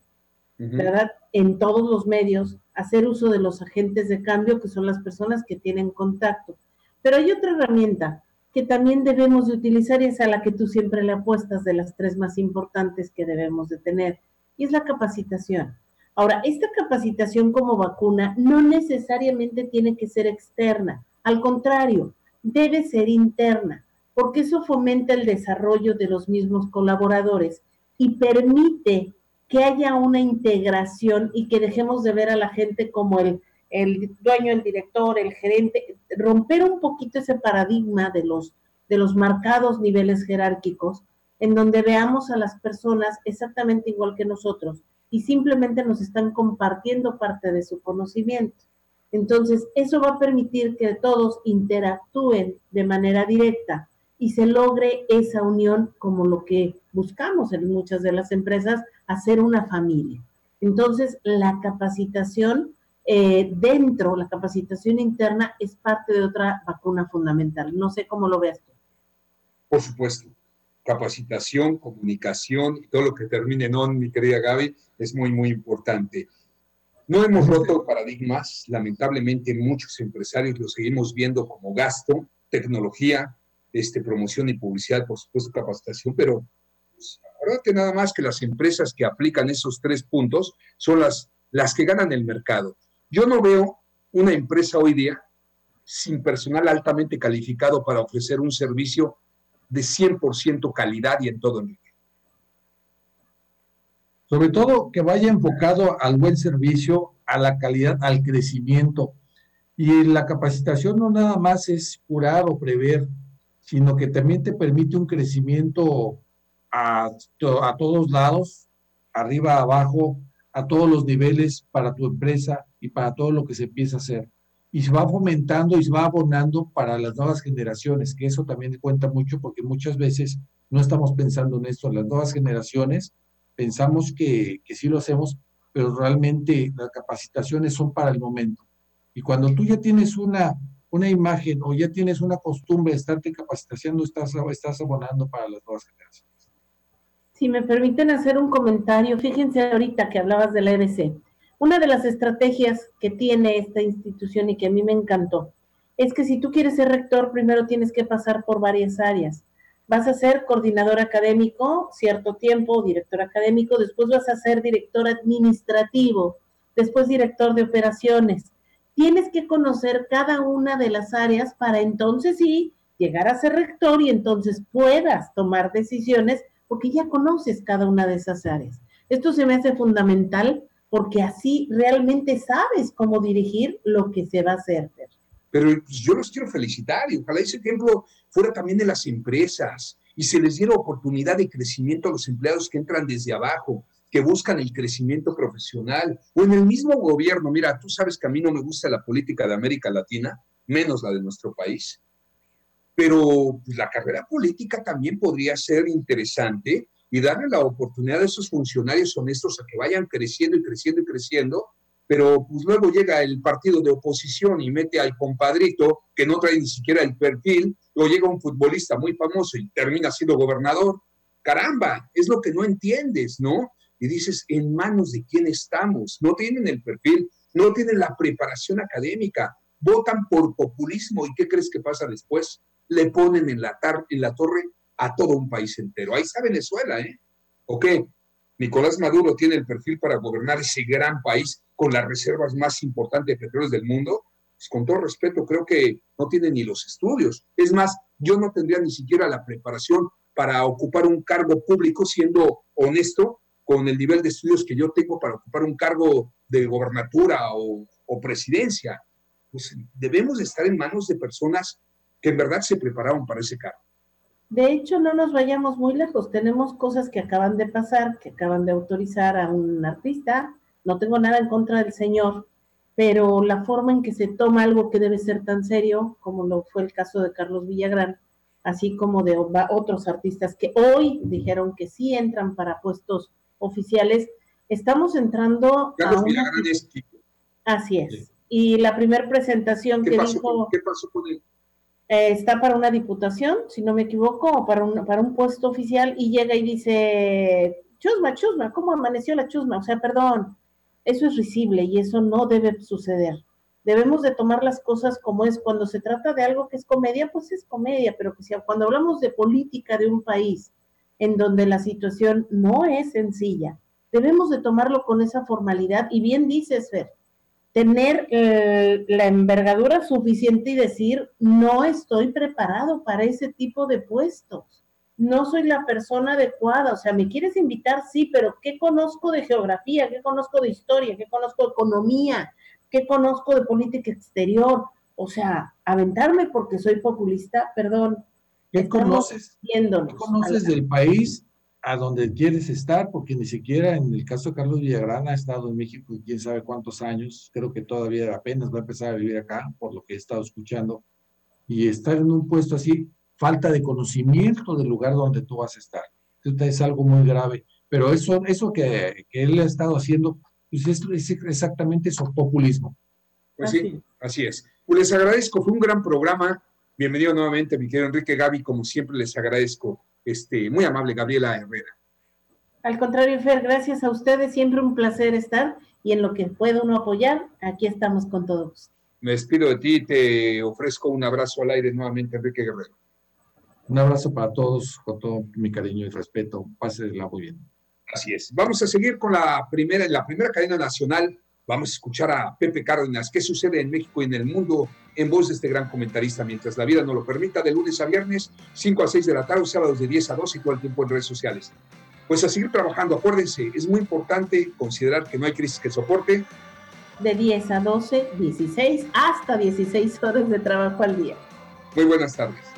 [SPEAKER 5] ¿verdad? En todos los medios, hacer uso de los agentes de cambio, que son las personas que tienen contacto. Pero hay otra herramienta que también debemos de utilizar y es a la que tú siempre le apuestas de las tres más importantes que debemos de tener, y es la capacitación. Ahora, esta capacitación como vacuna no necesariamente tiene que ser externa, al contrario, debe ser interna porque eso fomenta el desarrollo de los mismos colaboradores y permite que haya una integración y que dejemos de ver a la gente como el, el dueño, el director, el gerente, romper un poquito ese paradigma de los, de los marcados niveles jerárquicos, en donde veamos a las personas exactamente igual que nosotros y simplemente nos están compartiendo parte de su conocimiento. Entonces, eso va a permitir que todos interactúen de manera directa y se logre esa unión como lo que buscamos en muchas de las empresas, hacer una familia. Entonces, la capacitación eh, dentro, la capacitación interna es parte de otra vacuna fundamental. No sé cómo lo veas tú.
[SPEAKER 3] Por supuesto. Capacitación, comunicación y todo lo que termine en on, mi querida Gaby, es muy, muy importante. No hemos roto paradigmas, lamentablemente muchos empresarios lo seguimos viendo como gasto, tecnología, este, promoción y publicidad, por supuesto capacitación, pero pues, nada más que las empresas que aplican esos tres puntos son las, las que ganan el mercado. Yo no veo una empresa hoy día sin personal altamente calificado para ofrecer un servicio de 100% calidad y en todo el mundo.
[SPEAKER 4] Sobre todo que vaya enfocado al buen servicio, a la calidad, al crecimiento. Y la capacitación no nada más es curar o prever, sino que también te permite un crecimiento a, a todos lados, arriba, abajo, a todos los niveles para tu empresa y para todo lo que se empieza a hacer. Y se va fomentando y se va abonando para las nuevas generaciones, que eso también cuenta mucho porque muchas veces no estamos pensando en esto. Las nuevas generaciones pensamos que, que sí lo hacemos, pero realmente las capacitaciones son para el momento. Y cuando tú ya tienes una, una imagen o ya tienes una costumbre de estarte capacitando, estás, estás abonando para las nuevas generaciones.
[SPEAKER 5] Si me permiten hacer un comentario, fíjense ahorita que hablabas de la EBC. Una de las estrategias que tiene esta institución y que a mí me encantó es que si tú quieres ser rector, primero tienes que pasar por varias áreas. Vas a ser coordinador académico cierto tiempo, director académico, después vas a ser director administrativo, después director de operaciones. Tienes que conocer cada una de las áreas para entonces sí llegar a ser rector y entonces puedas tomar decisiones porque ya conoces cada una de esas áreas. Esto se me hace fundamental porque así realmente sabes cómo dirigir lo que se va a hacer.
[SPEAKER 3] Pero pues, yo los quiero felicitar y ojalá ese ejemplo fuera también de las empresas y se les diera oportunidad de crecimiento a los empleados que entran desde abajo, que buscan el crecimiento profesional o en el mismo gobierno. Mira, tú sabes que a mí no me gusta la política de América Latina, menos la de nuestro país pero pues, la carrera política también podría ser interesante y darle la oportunidad a esos funcionarios honestos a que vayan creciendo y creciendo y creciendo, pero pues luego llega el partido de oposición y mete al compadrito que no trae ni siquiera el perfil, o llega un futbolista muy famoso y termina siendo gobernador. Caramba, es lo que no entiendes, ¿no? Y dices, ¿en manos de quién estamos? No tienen el perfil, no tienen la preparación académica, votan por populismo y ¿qué crees que pasa después? le ponen en la, en la torre a todo un país entero. Ahí está Venezuela, ¿eh? ¿O qué? Nicolás Maduro tiene el perfil para gobernar ese gran país con las reservas más importantes de petróleo del mundo. Pues con todo respeto, creo que no tiene ni los estudios. Es más, yo no tendría ni siquiera la preparación para ocupar un cargo público, siendo honesto, con el nivel de estudios que yo tengo para ocupar un cargo de gobernatura o, o presidencia. Pues debemos estar en manos de personas que en verdad se prepararon para ese cargo.
[SPEAKER 5] De hecho, no nos vayamos muy lejos. Tenemos cosas que acaban de pasar, que acaban de autorizar a un artista. No tengo nada en contra del señor, pero la forma en que se toma algo que debe ser tan serio, como lo fue el caso de Carlos Villagrán, así como de otros artistas que hoy dijeron que sí entran para puestos oficiales, estamos entrando
[SPEAKER 3] Carlos Villagrán es
[SPEAKER 5] Así es. Y la primera presentación que dijo...
[SPEAKER 3] ¿Qué pasó con él?
[SPEAKER 5] Está para una diputación, si no me equivoco, o para un, para un puesto oficial y llega y dice, chusma, chusma, ¿cómo amaneció la chusma? O sea, perdón, eso es risible y eso no debe suceder. Debemos de tomar las cosas como es. Cuando se trata de algo que es comedia, pues es comedia, pero que cuando hablamos de política de un país en donde la situación no es sencilla, debemos de tomarlo con esa formalidad y bien dices, Fer, tener eh, la envergadura suficiente y decir, no estoy preparado para ese tipo de puestos, no soy la persona adecuada, o sea, me quieres invitar, sí, pero ¿qué conozco de geografía? ¿Qué conozco de historia? ¿Qué conozco de economía? ¿Qué conozco de política exterior? O sea, aventarme porque soy populista, perdón.
[SPEAKER 4] ¿Qué conoces? ¿Qué conoces del país a donde quieres estar, porque ni siquiera en el caso de Carlos Villagrán ha estado en México quién sabe cuántos años, creo que todavía apenas va a empezar a vivir acá, por lo que he estado escuchando, y estar en un puesto así, falta de conocimiento del lugar donde tú vas a estar. Esto es algo muy grave, pero eso, eso que, que él ha estado haciendo, pues es, exactamente eso, populismo.
[SPEAKER 3] Pues sí, así es. Pues les agradezco, fue un gran programa. Bienvenido nuevamente, mi querido Enrique Gaby, como siempre les agradezco. Este, muy amable, Gabriela Herrera.
[SPEAKER 5] Al contrario, Fer, gracias a ustedes, siempre un placer estar y en lo que pueda uno apoyar, aquí estamos con todos.
[SPEAKER 3] Me despido de ti y te ofrezco un abrazo al aire nuevamente, Enrique Guerrero.
[SPEAKER 4] Un abrazo para todos, con todo mi cariño y respeto. Pásenla muy bien.
[SPEAKER 3] Así es. Vamos a seguir con la primera, la primera cadena nacional. Vamos a escuchar a Pepe Cárdenas. ¿Qué sucede en México y en el mundo? En voz de este gran comentarista, mientras la vida nos lo permita, de lunes a viernes, 5 a 6 de la tarde, sábados de 10 a 12 y todo el tiempo en redes sociales. Pues a seguir trabajando. Acuérdense, es muy importante considerar que no hay crisis que soporte.
[SPEAKER 5] De 10 a 12, 16, hasta 16 horas de trabajo al día.
[SPEAKER 3] Muy buenas tardes.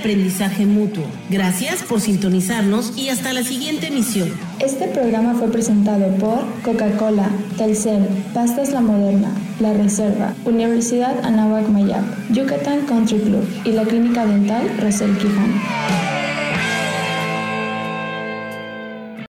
[SPEAKER 1] Aprendizaje mutuo. Gracias por sintonizarnos y hasta la siguiente emisión.
[SPEAKER 35] Este programa fue presentado por Coca-Cola, Telcel, Pastas La Moderna, La Reserva, Universidad Anáhuac Mayap, Yucatán Country Club y la Clínica Dental Rosel Quijano.